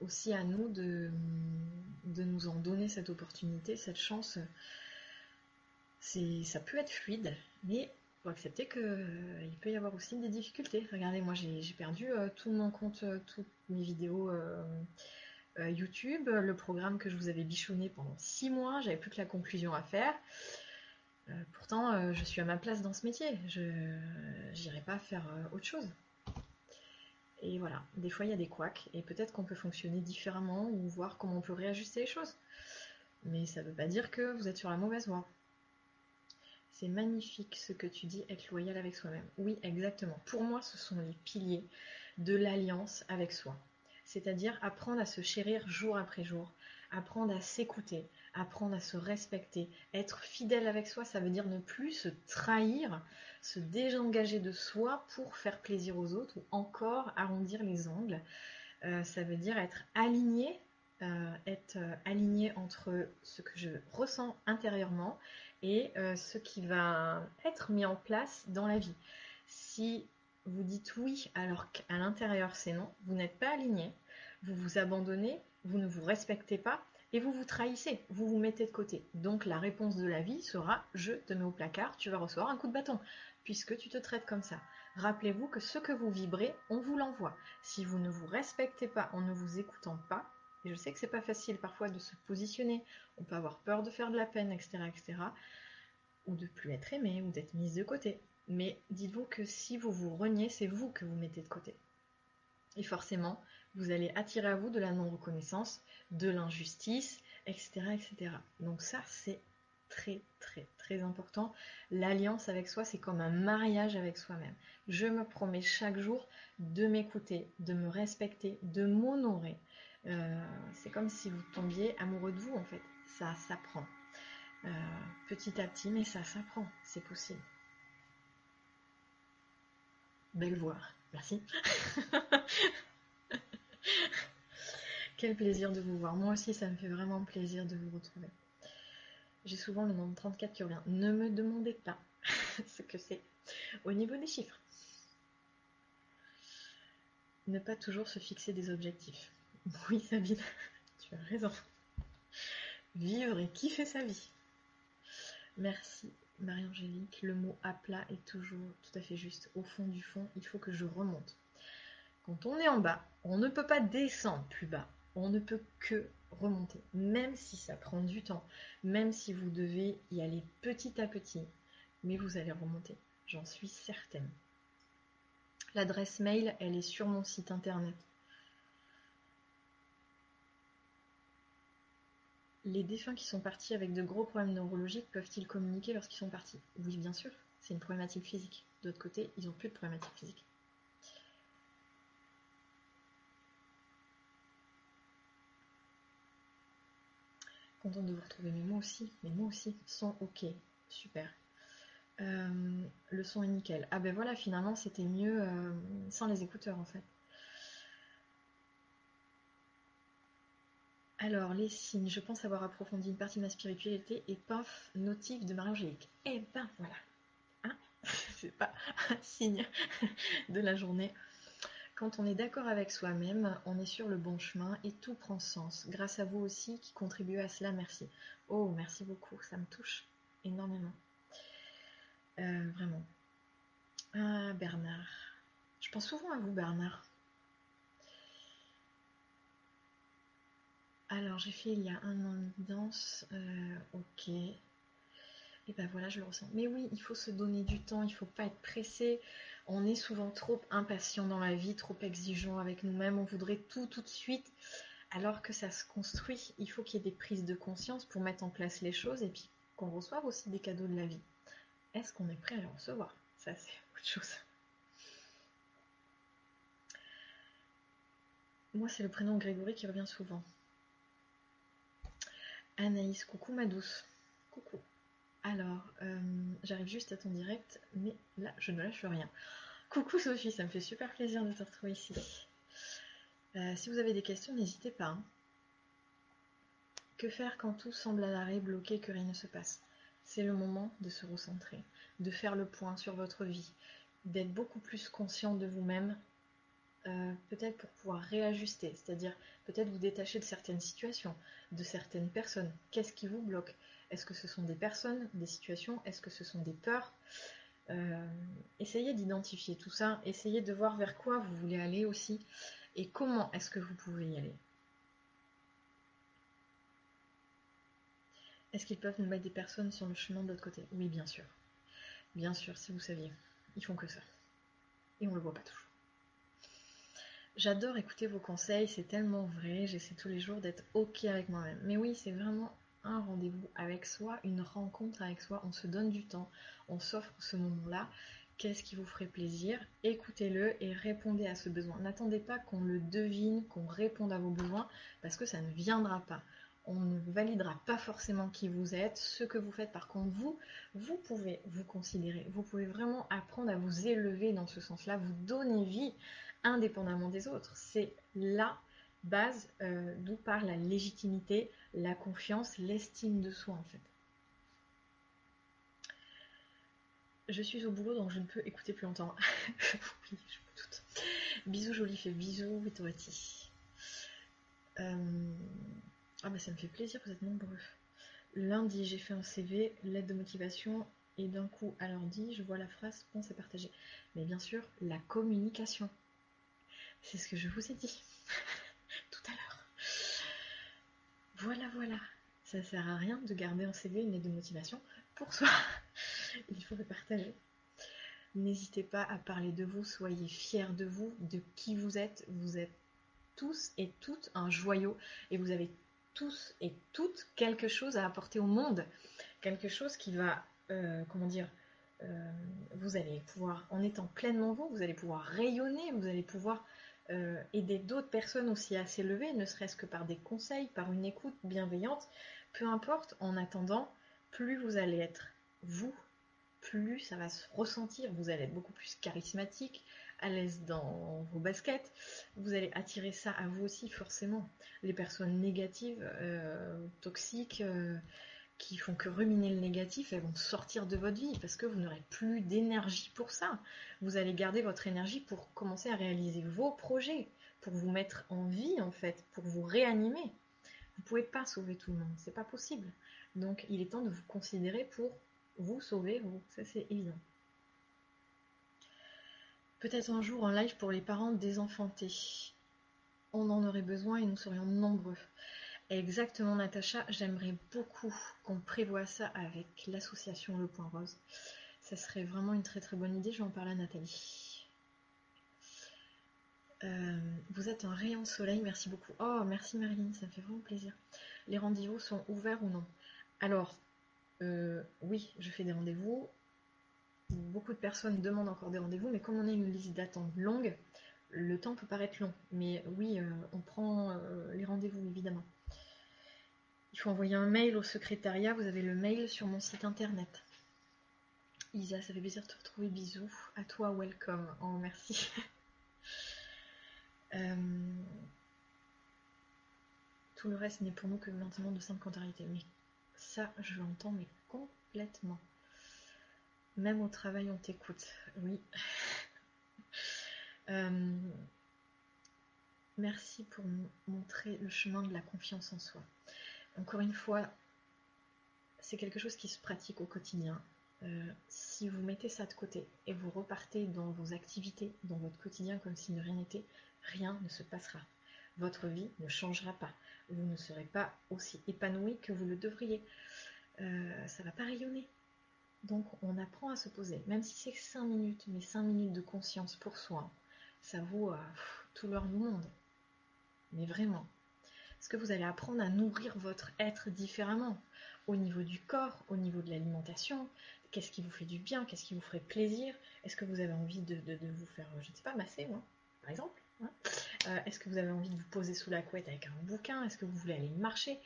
aussi à nous de, nous en donner cette opportunité, cette chance. Ça peut être fluide, mais faut accepter qu'il euh, peut y avoir aussi des difficultés. Regardez, moi j'ai, perdu tout mon compte, toutes mes vidéos euh, YouTube, le programme que je vous avais bichonné pendant six mois, j'avais plus que la conclusion à faire. Euh, pourtant, euh, je suis à ma place dans ce métier, je n'irai pas faire autre chose. Et voilà, des fois il y a des couacs, et peut-être qu'on peut fonctionner différemment ou voir comment on peut réajuster les choses. Mais ça ne veut pas dire que vous êtes sur la mauvaise voie. C'est magnifique ce que tu dis, être loyal avec soi-même. Oui, exactement. Pour moi, ce sont les piliers de l'alliance avec soi c'est-à-dire apprendre à se chérir jour après jour, apprendre à s'écouter, apprendre à se respecter, être fidèle avec soi, ça veut dire ne plus se trahir, se désengager de soi pour faire plaisir aux autres ou encore arrondir les angles. Euh, ça veut dire être aligné, euh, être euh, aligné entre ce que je ressens intérieurement et ce qui va être mis en place dans la vie. Si vous dites oui alors qu'à l'intérieur c'est non, vous n'êtes pas aligné, vous vous abandonnez, vous ne vous respectez pas et vous vous trahissez, vous vous mettez de côté. Donc la réponse de la vie sera je te mets au placard, tu vas recevoir un coup de bâton, puisque tu te traites comme ça. Rappelez-vous que ce que vous vibrez, on vous l'envoie. Si vous ne vous respectez pas en ne vous écoutant pas, et je sais que c'est pas facile parfois de se positionner, on peut avoir peur de faire de la peine, etc., etc., ou de plus être aimé, ou d'être mise de côté. Mais dites-vous que si vous vous reniez, c'est vous que vous mettez de côté. Et forcément, vous allez attirer à vous de la non-reconnaissance, de l'injustice, etc., etc. Donc ça, c'est très, très, très important. L'alliance avec soi, c'est comme un mariage avec soi-même. Je me promets chaque jour de m'écouter, de me respecter, de m'honorer. Euh, c'est comme si vous tombiez amoureux de vous, en fait. Ça s'apprend. Euh, petit à petit, mais ça s'apprend. C'est possible. Belle voix. Merci. Quel plaisir de vous voir. Moi aussi, ça me fait vraiment plaisir de vous retrouver. J'ai souvent le nombre 34 qui revient. Ne me demandez pas ce que c'est au niveau des chiffres. Ne pas toujours se fixer des objectifs. Oui, Sabine, tu as raison. Vivre et kiffer sa vie. Merci Marie-Angélique, le mot à plat est toujours tout à fait juste. Au fond du fond, il faut que je remonte. Quand on est en bas, on ne peut pas descendre plus bas. On ne peut que remonter, même si ça prend du temps, même si vous devez y aller petit à petit, mais vous allez remonter, j'en suis certaine. L'adresse mail, elle est sur mon site internet. Les défunts qui sont partis avec de gros problèmes neurologiques peuvent-ils communiquer lorsqu'ils sont partis? Oui, bien sûr, c'est une problématique physique. D'autre côté, ils n'ont plus de problématique physique. Contente de vous retrouver, mais moi aussi, mais moi aussi, son ok, super. Euh, le son est nickel. Ah ben voilà, finalement c'était mieux euh, sans les écouteurs en fait. Alors, les signes, je pense avoir approfondi une partie de ma spiritualité et paf, notif de Marie-Angélique. Eh ben voilà, hein C'est pas un signe de la journée. Quand on est d'accord avec soi-même, on est sur le bon chemin et tout prend sens. Grâce à vous aussi qui contribuez à cela, merci. Oh, merci beaucoup, ça me touche énormément. Euh, vraiment. Ah, Bernard. Je pense souvent à vous, Bernard. Alors, j'ai fait il y a un an une danse. Euh, ok. Et ben voilà, je le ressens. Mais oui, il faut se donner du temps, il faut pas être pressé. On est souvent trop impatient dans la vie, trop exigeant avec nous-mêmes. On voudrait tout tout de suite. Alors que ça se construit, il faut qu'il y ait des prises de conscience pour mettre en place les choses et puis qu'on reçoive aussi des cadeaux de la vie. Est-ce qu'on est prêt à les recevoir? Ça, c'est autre chose. Moi, c'est le prénom Grégory qui revient souvent. Anaïs, coucou ma douce. Coucou. Alors, euh, j'arrive juste à ton direct, mais là, je ne lâche rien. Coucou Sophie, ça me fait super plaisir de te retrouver ici. Euh, si vous avez des questions, n'hésitez pas. Hein. Que faire quand tout semble à l'arrêt, bloqué, que rien ne se passe? C'est le moment de se recentrer, de faire le point sur votre vie, d'être beaucoup plus conscient de vous-même, euh, peut-être pour pouvoir réajuster, c'est-à-dire peut-être vous détacher de certaines situations, de certaines personnes. Qu'est-ce qui vous bloque? Est-ce que ce sont des personnes, des situations? Est-ce que ce sont des peurs? Euh, Essayez d'identifier tout ça, essayez de voir vers quoi vous voulez aller aussi et comment est-ce que vous pouvez y aller. Est-ce qu'ils peuvent nous mettre des personnes sur le chemin de l'autre côté? Oui, bien sûr. Bien sûr, si vous saviez. Ils font que ça. Et on le voit pas toujours. J'adore écouter vos conseils, c'est tellement vrai, j'essaie tous les jours d'être ok avec moi-même. Mais oui, c'est vraiment un rendez-vous avec soi, une rencontre avec soi, on se donne du temps, on s'offre ce moment-là. Qu'est-ce qui vous ferait plaisir? Écoutez-le et répondez à ce besoin. N'attendez pas qu'on le devine, qu'on réponde à vos besoins, parce que ça ne viendra pas. On ne validera pas forcément qui vous êtes, ce que vous faites. Par contre, vous, vous pouvez vous considérer, vous pouvez vraiment apprendre à vous élever dans ce sens-là, vous donner vie indépendamment des autres. C'est la base euh, d'où part la légitimité, la confiance, l'estime de soi en fait. Je suis au boulot donc je ne peux écouter plus longtemps. oui, je. Bisous jolie fait bisous Witoati. Euh... Ah bah ça me fait plaisir, vous êtes nombreux. Lundi j'ai fait un CV, lettre de motivation et d'un coup à lundi je vois la phrase pense à partager. Mais bien sûr la communication. C'est ce que je vous ai dit tout à l'heure. Voilà, voilà. Ça sert à rien de garder en CV une lettre de motivation pour soi. Il faut le partager. N'hésitez pas à parler de vous, soyez fiers de vous, de qui vous êtes. Vous êtes tous et toutes un joyau et vous avez tous et toutes quelque chose à apporter au monde. Quelque chose qui va, euh, comment dire, euh, vous allez pouvoir, en étant pleinement vous, vous allez pouvoir rayonner, vous allez pouvoir euh, aider d'autres personnes aussi à s'élever, ne serait-ce que par des conseils, par une écoute bienveillante, peu importe, en attendant, plus vous allez être vous, plus ça va se ressentir, vous allez être beaucoup plus charismatique, à l'aise dans vos baskets, vous allez attirer ça à vous aussi forcément. Les personnes négatives, euh, toxiques, euh, qui font que ruminer le négatif, elles vont sortir de votre vie parce que vous n'aurez plus d'énergie pour ça. Vous allez garder votre énergie pour commencer à réaliser vos projets, pour vous mettre en vie en fait, pour vous réanimer. Vous ne pouvez pas sauver tout le monde, c'est pas possible. Donc il est temps de vous considérer pour vous sauver, vous, ça c'est évident. Peut-être un jour un live pour les parents désenfantés. On en aurait besoin et nous serions nombreux. Exactement, Natacha. J'aimerais beaucoup qu'on prévoie ça avec l'association Le Point Rose. Ça serait vraiment une très très bonne idée. Je vais en parler à Nathalie. Euh, vous êtes un rayon de soleil, merci beaucoup. Oh, merci Marilyn, ça me fait vraiment plaisir. Les rendez-vous sont ouverts ou non? Alors, euh, oui, je fais des rendez-vous. Beaucoup de personnes demandent encore des rendez-vous, mais comme on a une liste d'attente longue, le temps peut paraître long. Mais oui, euh, on prend les rendez-vous, évidemment. Il faut envoyer un mail au secrétariat. Vous avez le mail sur mon site internet. Isa, ça fait plaisir de te retrouver. Bisous. À toi, welcome. Oh, merci. Euh, tout le reste n'est pour nous que maintenant de simple contrariété. Mais ça, je l'entends, mais complètement. Même au travail, on t'écoute. Oui. Euh, merci pour montrer le chemin de la confiance en soi. Encore une fois, c'est quelque chose qui se pratique au quotidien. Euh, si vous mettez ça de côté et vous repartez dans vos activités, dans votre quotidien comme si de rien n'était, rien ne se passera. Votre vie ne changera pas. Vous ne serez pas aussi épanoui que vous le devriez. Euh, ça va pas rayonner. Donc on apprend à se poser, même si c'est 5 minutes, mais 5 minutes de conscience pour soi, ça vaut euh, tout du monde. Mais vraiment. Est-ce que vous allez apprendre à nourrir votre être différemment Au niveau du corps, au niveau de l'alimentation, qu'est-ce qui vous fait du bien, qu'est-ce qui vous ferait plaisir? Est-ce que vous avez envie de, vous faire, je ne sais pas, masser, moi, par exemple hein? Euh, Est-ce que vous avez envie de vous poser sous la couette avec un bouquin? Est-ce que vous voulez aller marcher?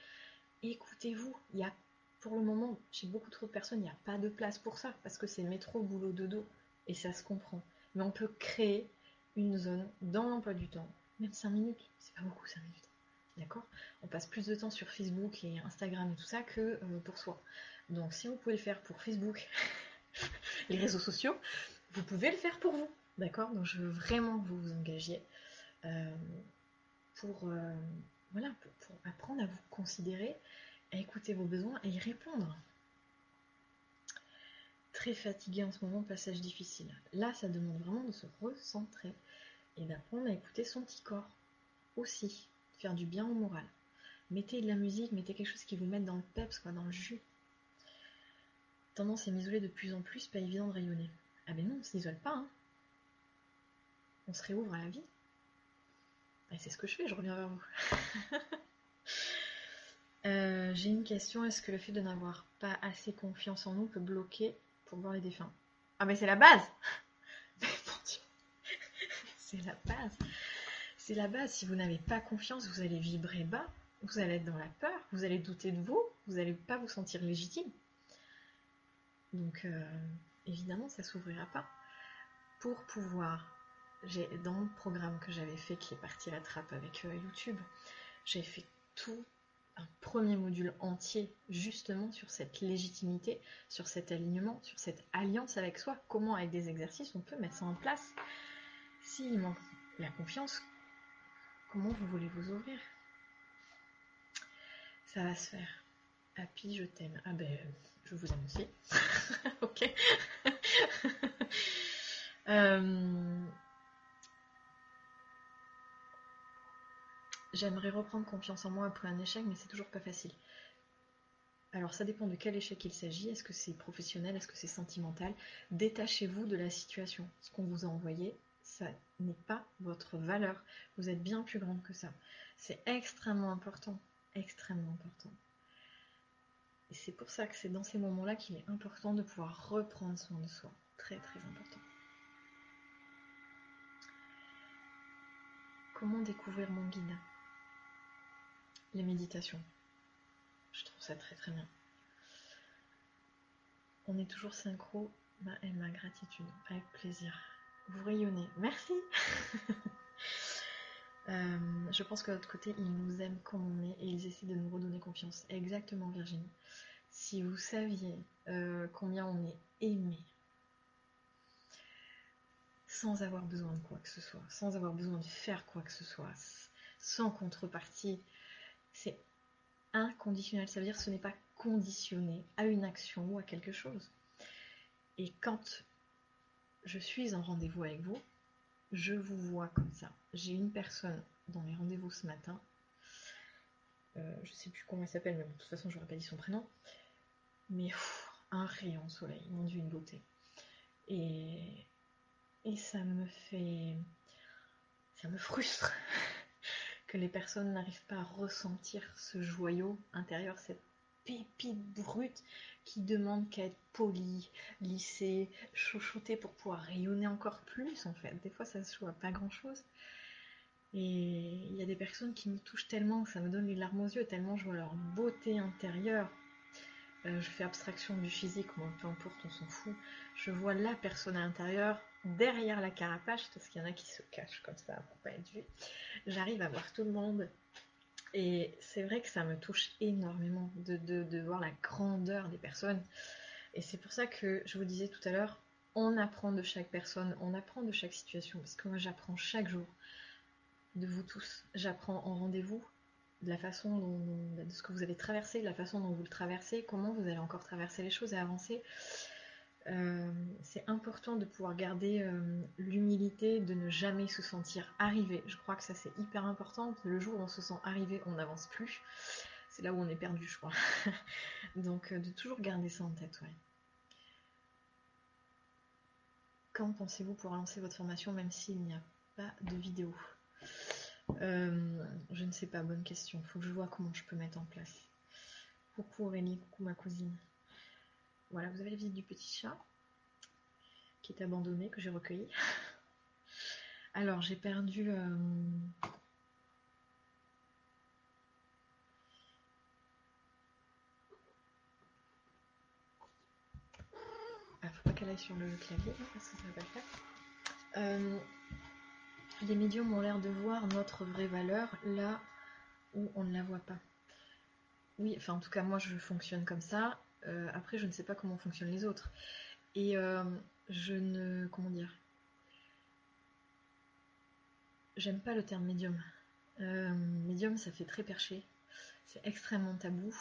Écoutez-vous, il y a pour le moment, chez beaucoup trop de personnes, il n'y a pas de place pour ça, parce que c'est métro, boulot, dodo, et ça se comprend. Mais on peut créer une zone dans l'emploi du temps, même 5 minutes, c'est pas beaucoup 5 minutes, On passe plus de temps sur Facebook et Instagram et tout ça que euh, pour soi. Donc si vous pouvez le faire pour Facebook, les réseaux sociaux, vous pouvez le faire pour vous, d'accord? Donc je veux vraiment que vous vous engagiez euh, pour, euh, voilà, pour apprendre à vous considérer à écouter vos besoins et y répondre. Très fatigué en ce moment, passage difficile. Là, ça demande vraiment de se recentrer et d'apprendre à écouter son petit corps aussi, faire du bien au moral. Mettez de la musique, mettez quelque chose qui vous mette dans le peps, quoi, dans le jus. Tendance à m'isoler de plus en plus, pas évident de rayonner. Ah ben non, on s'isole pas, hein. On se réouvre à la vie. Et c'est ce que je fais, je reviens vers vous. Euh, j'ai une question, est-ce que le fait de n'avoir pas assez confiance en nous peut bloquer pour voir les défunts? Ah mais c'est la base Mais mon Dieu C'est la base C'est la base, si vous n'avez pas confiance, vous allez vibrer bas, vous allez être dans la peur, vous allez douter de vous, vous n'allez pas vous sentir légitime. Donc euh, évidemment, ça s'ouvrira pas. Pour pouvoir, dans le programme que j'avais fait, qui est parti à la trappe avec euh, YouTube, j'ai fait tout un premier module entier justement sur cette légitimité, sur cet alignement, sur cette alliance avec soi, comment avec des exercices on peut mettre ça en place. S'il manque la confiance, comment vous voulez vous ouvrir? Ça va se faire. Happy, je t'aime. Ah ben, je vous aime aussi. ok. euh... J'aimerais reprendre confiance en moi après un échec, mais c'est toujours pas facile. Alors ça dépend de quel échec il s'agit. Est-ce que c'est professionnel? Est-ce que c'est sentimental? Détachez-vous de la situation. Ce qu'on vous a envoyé, ça n'est pas votre valeur. Vous êtes bien plus grande que ça. C'est extrêmement important. Extrêmement important. Et c'est pour ça que c'est dans ces moments-là qu'il est important de pouvoir reprendre soin de soi. Très très important. Comment découvrir mon guide? Les méditations. Je trouve ça très très bien. On est toujours synchro, ma et ma gratitude, avec plaisir. Vous rayonnez, merci euh, Je pense que de l'autre côté, ils nous aiment comme on est et ils essaient de nous redonner confiance. Exactement, Virginie. Si vous saviez euh, combien on est aimé, sans avoir besoin de quoi que ce soit, sans avoir besoin de faire quoi que ce soit, sans contrepartie, c'est inconditionnel. Ça veut dire que ce n'est pas conditionné à une action ou à quelque chose. Et quand je suis en rendez-vous avec vous, je vous vois comme ça. J'ai une personne dans les rendez-vous ce matin. Euh, je ne sais plus comment elle s'appelle, mais de toute façon, je n'aurais pas dit son prénom. Mais un rayon soleil, mon Dieu, une beauté. Et, et ça me fait. Ça me frustre que les personnes n'arrivent pas à ressentir ce joyau intérieur, cette pépite brute qui demande qu'à être polie, lissée, chouchoutée pour pouvoir rayonner encore plus en fait. Des fois ça se joue pas grand chose. Et il y a des personnes qui me touchent tellement que ça me donne les larmes aux yeux, tellement je vois leur beauté intérieure. Euh, je fais abstraction du physique, moi peu importe, on s'en fout. Je vois la personne à l'intérieur, derrière la carapace, parce qu'il y en a qui se cachent comme ça pour pas être vu. J'arrive à voir tout le monde. Et c'est vrai que ça me touche énormément de, voir la grandeur des personnes. Et c'est pour ça que je vous disais tout à l'heure, on apprend de chaque personne, on apprend de chaque situation, parce que moi j'apprends chaque jour. de vous tous. J'apprends en rendez-vous de la façon dont, de ce que vous avez traversé, de la façon dont vous le traversez, comment vous allez encore traverser les choses et avancer. Euh, c'est important de pouvoir garder euh, l'humilité, de ne jamais se sentir arrivé. Je crois que ça c'est hyper important. Le jour où on se sent arrivé, on n'avance plus. C'est là où on est perdu, je crois. Donc euh, de toujours garder ça en tête, ouais. Quand pensez-vous pouvoir lancer votre formation même s'il n'y a pas de vidéo? Je ne sais pas, bonne question. Il faut que je vois comment je peux mettre en place. Coucou Aurélie, coucou ma cousine. Voilà, vous avez la visite du petit chat qui est abandonné, que j'ai recueilli. Alors, j'ai perdu... Il euh, Ah, faut pas qu'elle aille sur le clavier, parce que ça va pas le faire. Euh, les médiums ont l'air de voir notre vraie valeur là où on ne la voit pas. Oui, enfin en tout cas moi je fonctionne comme ça. Euh, après, je ne sais pas comment fonctionnent les autres. Et euh, je ne. Comment dire? J'aime pas le terme médium. Euh, médium, ça fait très perché. C'est extrêmement tabou,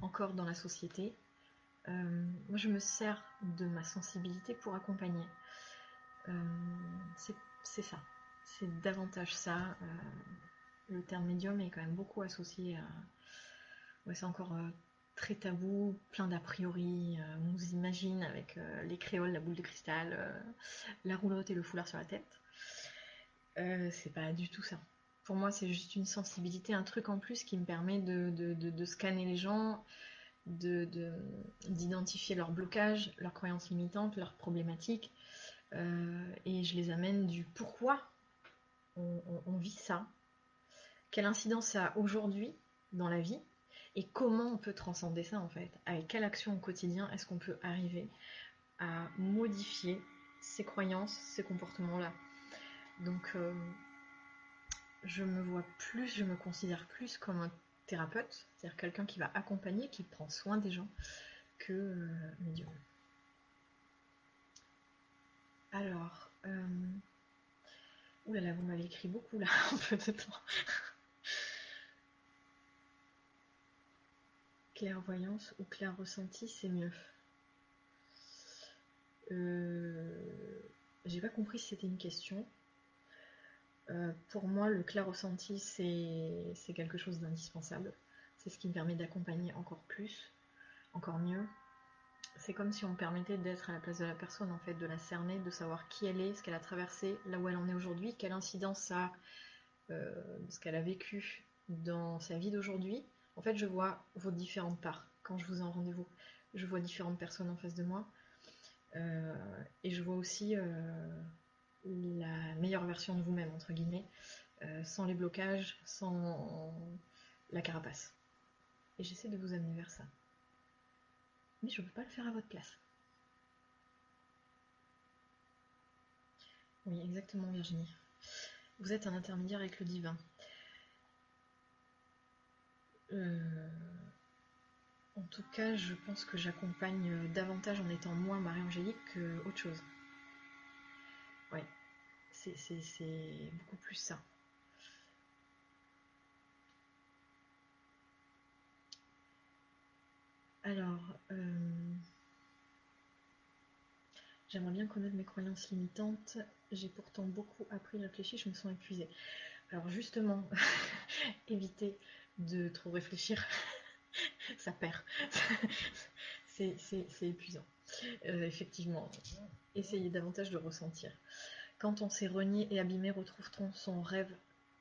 encore dans la société. moi, je me sers de ma sensibilité pour accompagner. c'est ça. C'est davantage ça. le terme médium est quand même beaucoup associé à. Ouais, c'est encore très tabou, plein d'a priori. Euh, on nous imagine avec euh, les créoles, la boule de cristal, euh, la roulotte et le foulard sur la tête. c'est pas du tout ça. Pour moi, c'est juste une sensibilité, un truc en plus qui me permet de, scanner les gens, d'identifier leurs blocages, leurs croyances limitantes, leurs problématiques. et je les amène du pourquoi on vit ça, quelle incidence ça a aujourd'hui dans la vie, et comment on peut transcender ça en fait? Avec quelle action au quotidien est-ce qu'on peut arriver à modifier ces croyances, ces comportements-là? Donc euh, je me vois plus, je me considère plus comme un thérapeute, c'est-à-dire quelqu'un qui va accompagner, qui prend soin des gens, que euh, médium. Alors, euh... Là, vous m'avez écrit beaucoup là, en peu de temps. Clairvoyance ou clair ressenti, c'est mieux. Euh, j'ai pas compris si c'était une question. Euh, pour moi, le clair ressenti, c'est quelque chose d'indispensable. C'est ce qui me permet d'accompagner encore plus, encore mieux. C'est comme si on me permettait d'être à la place de la personne, en fait, de la cerner, de savoir qui elle est, ce qu'elle a traversé, là où elle en est aujourd'hui, quelle incidence ça a, euh, ce qu'elle a vécu dans sa vie d'aujourd'hui, en fait, je vois vos différentes parts quand je vous ai en rendez-vous. Je vois différentes personnes en face de moi. Euh, et je vois aussi euh, la meilleure version de vous-même, entre guillemets, euh, sans les blocages, sans la carapace. Et j'essaie de vous amener vers ça. Mais je ne peux pas le faire à votre place. Oui, exactement, Virginie. Vous êtes un intermédiaire avec le divin. Euh, en tout cas, je pense que j'accompagne davantage en étant moins Marie-Angélique qu'autre chose. Ouais, c'est beaucoup plus ça. Alors, euh, j'aimerais bien connaître mes croyances limitantes. J'ai pourtant beaucoup appris, réfléchi, je me sens épuisée. Alors justement, éviter de trop réfléchir, ça perd. c'est épuisant. Euh, effectivement, essayez davantage de ressentir. Quand on s'est renié et abîmé, retrouve-t-on son rêve,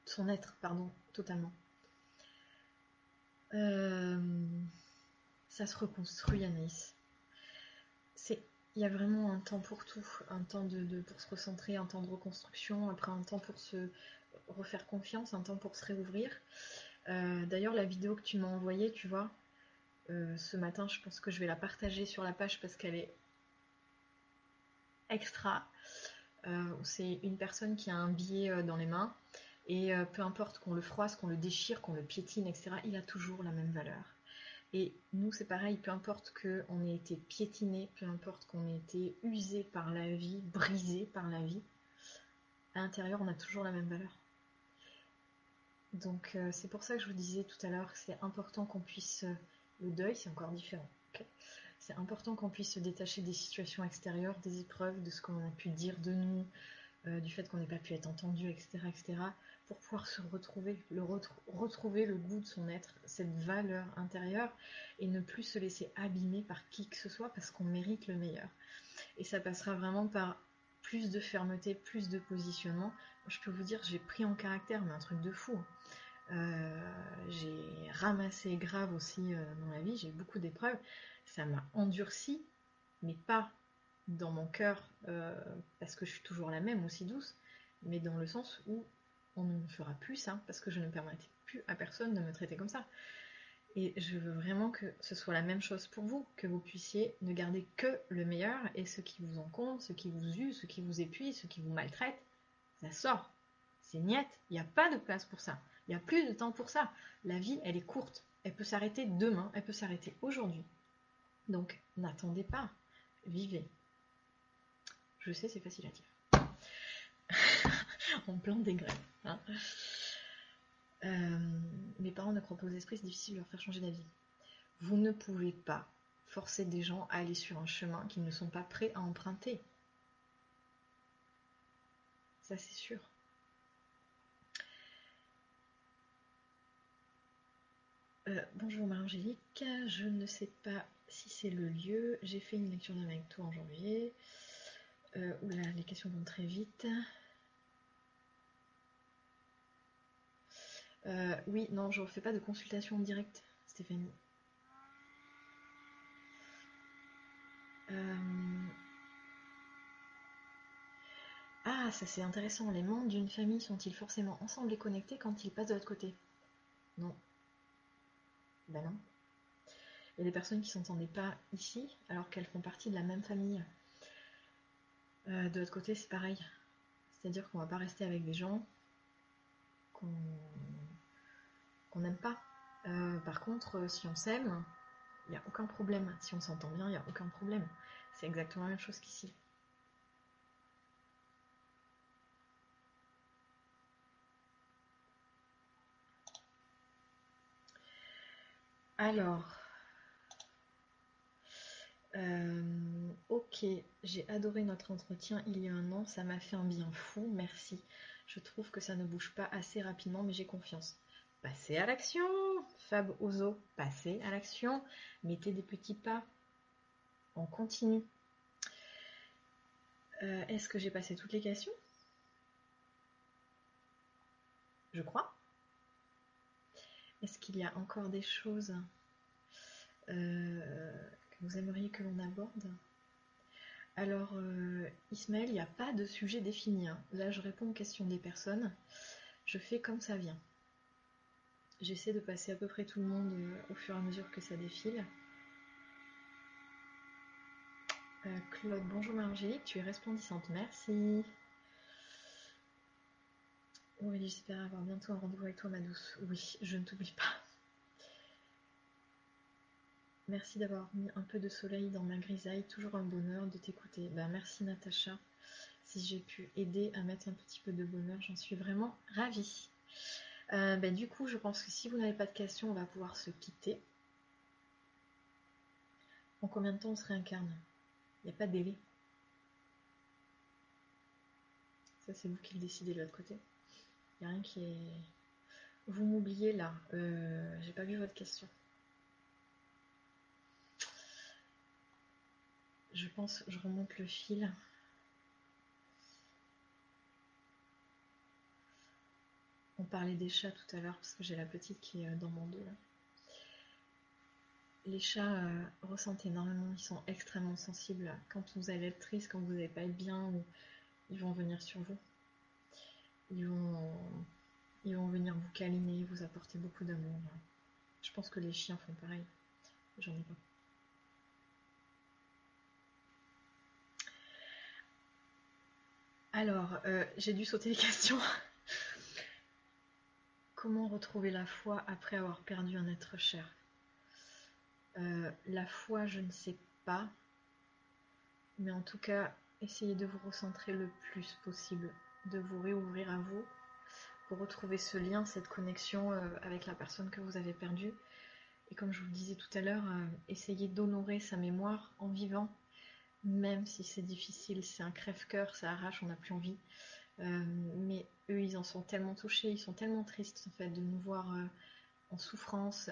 son être, pardon, totalement. Euh, ça se reconstruit, Anaïs. Il y a vraiment un temps pour tout, un temps pour se recentrer, un temps de reconstruction, après un temps pour se refaire confiance, un temps pour se réouvrir. Euh, d'ailleurs, la vidéo que tu m'as envoyée, tu vois, euh, ce matin, je pense que je vais la partager sur la page parce qu'elle est extra. Euh, c'est une personne qui a un billet dans les mains et peu importe qu'on le froisse, qu'on le déchire, qu'on le piétine, etc., il a toujours la même valeur. Et nous, c'est pareil, peu importe qu'on ait été piétiné, peu importe qu'on ait été usé par la vie, brisé par la vie, à l'intérieur, on a toujours la même valeur. Donc euh, c'est pour ça que je vous disais tout à l'heure que c'est important qu'on puisse... Euh, le deuil, c'est encore différent. c'est important qu'on puisse se détacher des situations extérieures, des épreuves, de ce qu'on a pu dire de nous, euh, du fait qu'on n'ait pas pu être entendu, etc., etc., pour pouvoir se retrouver, le retrouver le goût de son être, cette valeur intérieure, et ne plus se laisser abîmer par qui que ce soit parce qu'on mérite le meilleur. Et ça passera vraiment par plus de fermeté, plus de positionnement. Je peux vous dire, j'ai pris en caractère, mais un truc de fou. Hein. Euh, j'ai ramassé grave aussi euh, dans la vie, j'ai beaucoup d'épreuves. Ça m'a endurci, mais pas dans mon cœur euh, parce que je suis toujours la même, aussi douce, mais dans le sens où on ne fera plus ça parce que je ne permettais plus à personne de me traiter comme ça. Et je veux vraiment que ce soit la même chose pour vous, que vous puissiez ne garder que le meilleur et ce qui vous encombre, ce qui vous use, ce qui vous épuise, ce qui vous maltraite, ça sort. C'est niette, il n'y a pas de place pour ça. Il n'y a plus de temps pour ça. La vie, elle est courte. Elle peut s'arrêter demain, elle peut s'arrêter aujourd'hui. Donc, n'attendez pas. Vivez. Je sais, c'est facile à dire. On plante des graines. Hein. Euh, mes parents ne croient pas aux esprits, c'est difficile de leur faire changer d'avis. Vous ne pouvez pas forcer des gens à aller sur un chemin qu'ils ne sont pas prêts à emprunter. Ça, c'est sûr. Euh, bonjour Marie-Angélique, je ne sais pas si c'est le lieu. J'ai fait une lecture d'âme avec toi en janvier. Euh, oula, les questions vont très vite. Euh, oui, non, je ne fais pas de consultation en Stéphanie. Ah, ça c'est intéressant. Les membres d'une famille sont-ils forcément ensemble et connectés quand ils passent de l'autre côté? Non. Ben non. Des personnes qui ne s'entendaient pas ici, alors qu'elles font partie de la même famille. Euh, de l'autre côté, c'est pareil. C'est-à-dire qu'on ne va pas rester avec des gens qu'on n'aime pas. Euh, par contre, si on s'aime, il n'y a aucun problème. Si on s'entend bien, il n'y a aucun problème. C'est exactement la même chose qu'ici. Alors, euh, ok, j'ai adoré notre entretien il y a un an, ça m'a fait un bien fou, merci. Je trouve que ça ne bouge pas assez rapidement, mais j'ai confiance. Passez à l'action, Fab Ozo, passez à l'action, mettez des petits pas, on continue. Euh, est-ce que j'ai passé toutes les questions? Je crois. Est-ce qu'il y a encore des choses euh, que vous aimeriez que l'on aborde? Alors, euh, Ismaël, il n'y a pas de sujet défini. Hein. Là, je réponds aux questions des personnes. Je fais comme ça vient. J'essaie de passer à peu près tout le monde euh, au fur et à mesure que ça défile. Claude, bonjour Margélique, tu es resplendissante, merci. Oui, j'espère avoir bientôt un rendez-vous avec toi, ma douce. Oui, je ne t'oublie pas. Merci d'avoir mis un peu de soleil dans ma grisaille. Toujours un bonheur de t'écouter. Ben, merci Natacha. Si j'ai pu aider à mettre un petit peu de bonheur, j'en suis vraiment ravie. Ben, du coup, je pense que si vous n'avez pas de questions, on va pouvoir se quitter. En combien de temps on se réincarne? Il n'y a pas de délai. Ça, c'est vous qui le décidez de l'autre côté. Il n'y a rien qui est. Vous m'oubliez là. Euh, j'ai pas vu votre question. Je pense, je remonte le fil. On parlait des chats tout à l'heure parce que j'ai la petite qui est dans mon dos. Les chats euh, ressentent énormément, ils sont extrêmement sensibles. Quand vous allez être triste, quand vous n'allez pas être bien, ils vont venir sur vous. Ils vont, venir vous câliner, vous apporter beaucoup d'amour. Je pense que les chiens font pareil. J'en ai pas. Alors, euh, j'ai dû sauter les questions. Comment retrouver la foi après avoir perdu un être cher? Euh, La foi, je ne sais pas. Mais en tout cas, essayez de vous recentrer le plus possible de vous réouvrir à vous pour retrouver ce lien, cette connexion euh, avec la personne que vous avez perdue. Et comme je vous le disais tout à l'heure, euh, essayez d'honorer sa mémoire en vivant, même si c'est difficile, c'est un crève-cœur, ça arrache, on n'a plus envie. Euh, mais eux, ils en sont tellement touchés, ils sont tellement tristes en fait de nous voir en souffrance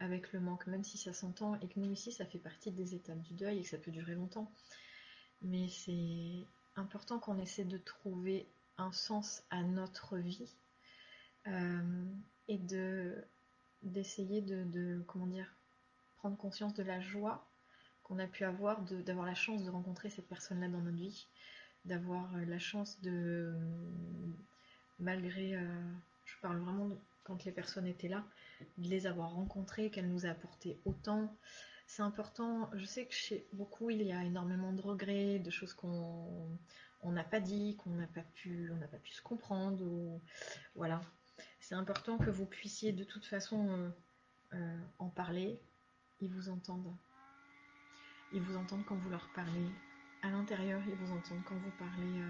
avec le manque, même si ça s'entend et que nous ici, ça fait partie des étapes du deuil et que ça peut durer longtemps. Mais c'est important qu'on essaie de trouver un sens à notre vie euh, et de d'essayer de, comment dire prendre conscience de la joie qu'on a pu avoir d'avoir la chance de rencontrer cette personne là dans notre vie d'avoir euh, la chance de malgré euh, je parle vraiment quand les personnes étaient là de les avoir rencontrées qu'elles nous a apporté autant c'est important je sais que chez beaucoup il y a énormément de regrets de choses qu'on on n'a pas dit qu'on n'a pas pu on n'a pas pu se comprendre voilà c'est important que vous puissiez de toute façon euh, euh, en parler. Ils vous entendent. Ils vous entendent quand vous leur parlez. À l'intérieur, ils vous entendent quand vous parlez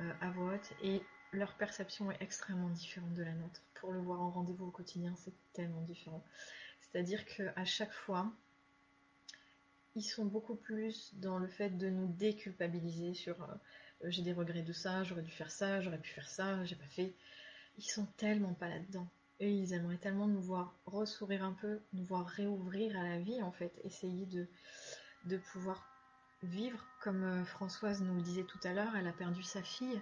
euh, à voix Et leur perception est extrêmement différente de la nôtre. Pour le voir en rendez-vous au quotidien, c'est tellement différent. C'est-à-dire qu'à chaque fois, ils sont beaucoup plus dans le fait de nous déculpabiliser sur j'ai des regrets de ça, j'aurais dû faire ça, j'aurais pu faire ça, j'ai pas fait ils sont tellement pas là-dedans. Et ils aimeraient tellement nous voir ressourire un peu, nous voir réouvrir à la vie en fait, essayer de, de pouvoir vivre comme euh, Françoise nous le disait tout à l'heure, elle a perdu sa fille,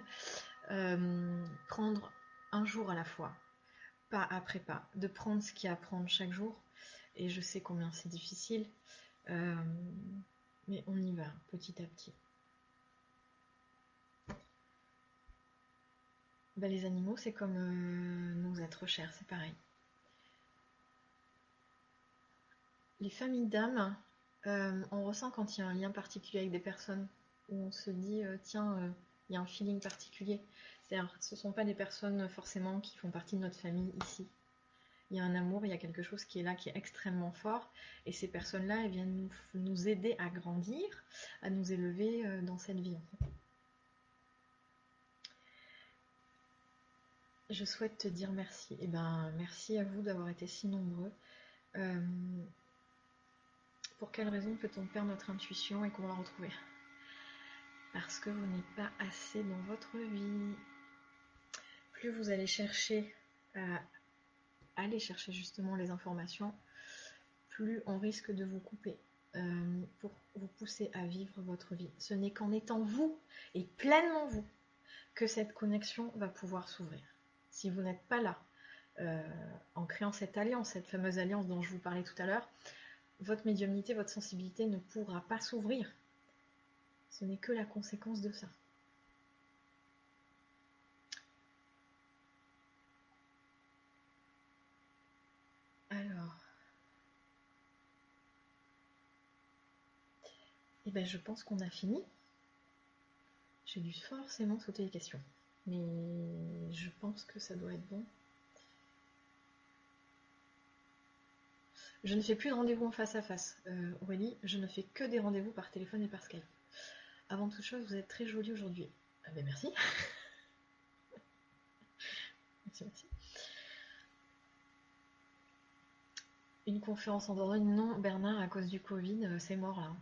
euh, prendre un jour à la fois, pas après pas, de prendre ce qu'il y a à prendre chaque jour. Et je sais combien c'est difficile, euh, mais on y va petit à petit. Bah, les animaux, c'est comme euh, nos êtres chers, c'est pareil. Les familles d'âmes, euh, on ressent quand il y a un lien particulier avec des personnes, où on se dit, euh, tiens, il y a un feeling particulier. C'est-à-dire, ce ne sont pas des personnes forcément qui font partie de notre famille ici. Il y a un amour, il y a quelque chose qui est là, qui est extrêmement fort. Et ces personnes-là, elles viennent nous, aider à grandir, à nous élever dans cette vie. Je souhaite te dire merci. Eh ben, merci à vous d'avoir été si nombreux. Euh, pour quelle raison peut-on perdre notre intuition et qu'on va la retrouver? Parce que vous n'êtes pas assez dans votre vie. Plus vous allez chercher à aller chercher justement les informations, plus on risque de vous couper euh, pour vous pousser à vivre votre vie. Ce n'est qu'en étant vous et pleinement vous que cette connexion va pouvoir s'ouvrir si vous n'êtes pas là, euh, en créant cette alliance, cette fameuse alliance dont je vous parlais tout à l'heure, votre médiumnité, votre sensibilité ne pourra pas s'ouvrir. Ce n'est que la conséquence de ça. Alors. Eh bien, je pense qu'on a fini. J'ai dû forcément sauter les questions. Mais je pense que ça doit être bon. Je ne fais plus de rendez-vous en face à face, euh, Aurélie. Je ne fais que des rendez-vous par téléphone et par Skype. Avant toute chose, vous êtes très jolie aujourd'hui. Ah ben merci. merci, merci. Une conférence en Dordogne Non, Bernard, à cause du Covid, euh, c'est mort là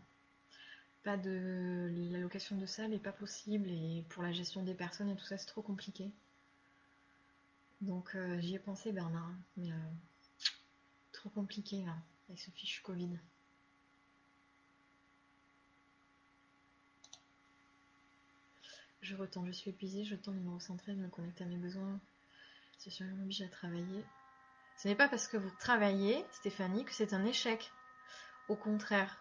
de la location de salle est pas possible et pour la gestion des personnes et tout ça c'est trop compliqué. Donc euh, j'y ai pensé Bernard, mais euh, trop compliqué là, avec ce fichu Covid. Je retends, je suis épuisée, je tends de me recentrer, de me connecter à mes besoins. C'est sûr, m'oblige à travailler. Ce n'est pas parce que vous travaillez, Stéphanie, que c'est un échec. Au contraire,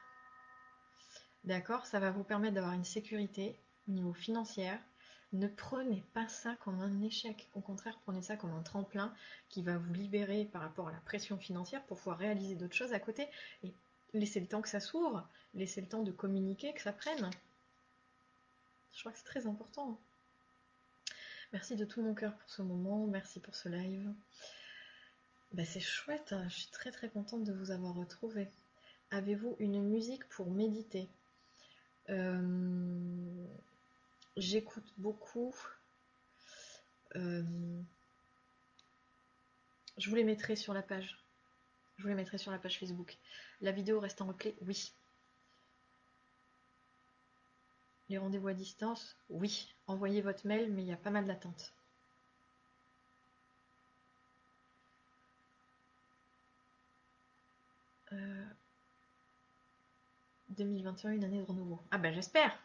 D'accord Ça va vous permettre d'avoir une sécurité au niveau financier. Ne prenez pas ça comme un échec. Au contraire, prenez ça comme un tremplin qui va vous libérer par rapport à la pression financière pour pouvoir réaliser d'autres choses à côté et laisser le temps que ça s'ouvre, laisser le temps de communiquer, que ça prenne. Je crois que c'est très important. Merci de tout mon cœur pour ce moment, merci pour ce live. Bah, c'est chouette, hein. je suis très très contente de vous avoir retrouvé. Avez-vous une musique pour méditer? Euh, j'écoute beaucoup. Euh, Je vous les mettrai sur la page. Je vous les mettrai sur la page Facebook. La vidéo reste en replay? Oui. Les rendez-vous à distance? Oui. Envoyez votre mail, mais il y a pas mal d'attentes. 2021, une année de renouveau. Ah ben j'espère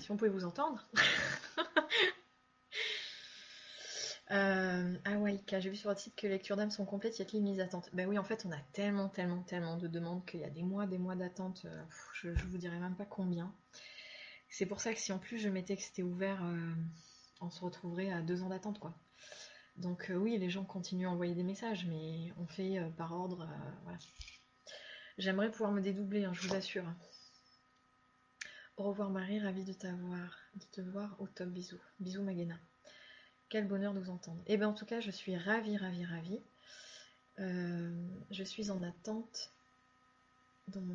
Si on pouvait vous entendre euh, Ah ouais, j'ai vu sur votre site que les lectures d'âme sont complètes, y a-t-il une mise d'attente Ben oui, en fait, on a tellement, tellement, tellement de demandes qu'il y a des mois, des mois d'attente. Euh, je, vous dirais même pas combien. C'est pour ça que si en plus je mettais que c'était ouvert, euh, on se retrouverait à deux ans d'attente, quoi. Donc oui, les gens continuent à envoyer des messages, mais on fait par ordre, voilà. J'aimerais pouvoir me dédoubler, hein, je vous assure. Au revoir Marie, ravie de t'avoir, de te voir au top, bisous. Bisous Magena. Quel bonheur de vous entendre. Et eh bien en tout cas, je suis ravie, ravie, ravie. Euh, je suis en attente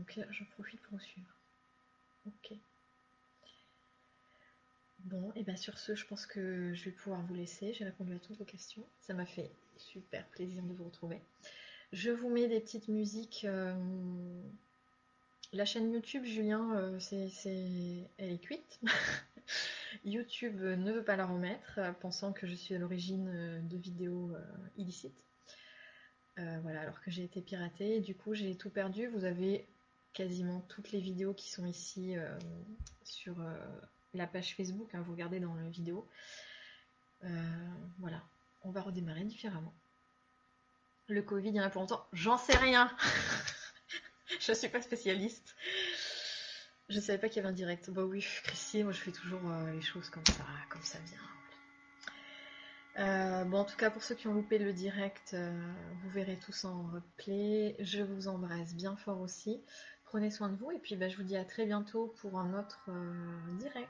cœur. Je profite pour vous suivre. Ok. Bon, et bien sur ce, je pense que je vais pouvoir vous laisser. J'ai répondu à toutes vos questions. Ça m'a fait super plaisir de vous retrouver. Je vous mets des petites musiques. Euh, la chaîne YouTube, Julien, euh, c'est, elle est cuite. YouTube ne veut pas la remettre, euh, pensant que je suis à l'origine de vidéos illicites. voilà, alors que j'ai été piratée. du coup, j'ai tout perdu. Vous avez quasiment toutes les vidéos qui sont ici sur la page Facebook. Hein, vous regardez dans la vidéo. voilà, on va redémarrer différemment. Le Covid, il y en a pour longtemps J'en sais rien. je suis pas spécialiste. Je savais pas qu'il y avait un direct. Bah oui, Christy, moi je fais toujours euh, les choses comme ça, comme ça vient. Euh, bon, en tout cas, pour ceux qui ont loupé le direct, euh, vous verrez tout ça en replay. Je vous embrasse bien fort aussi. Prenez soin de vous et puis bah, je vous dis à très bientôt pour un autre direct.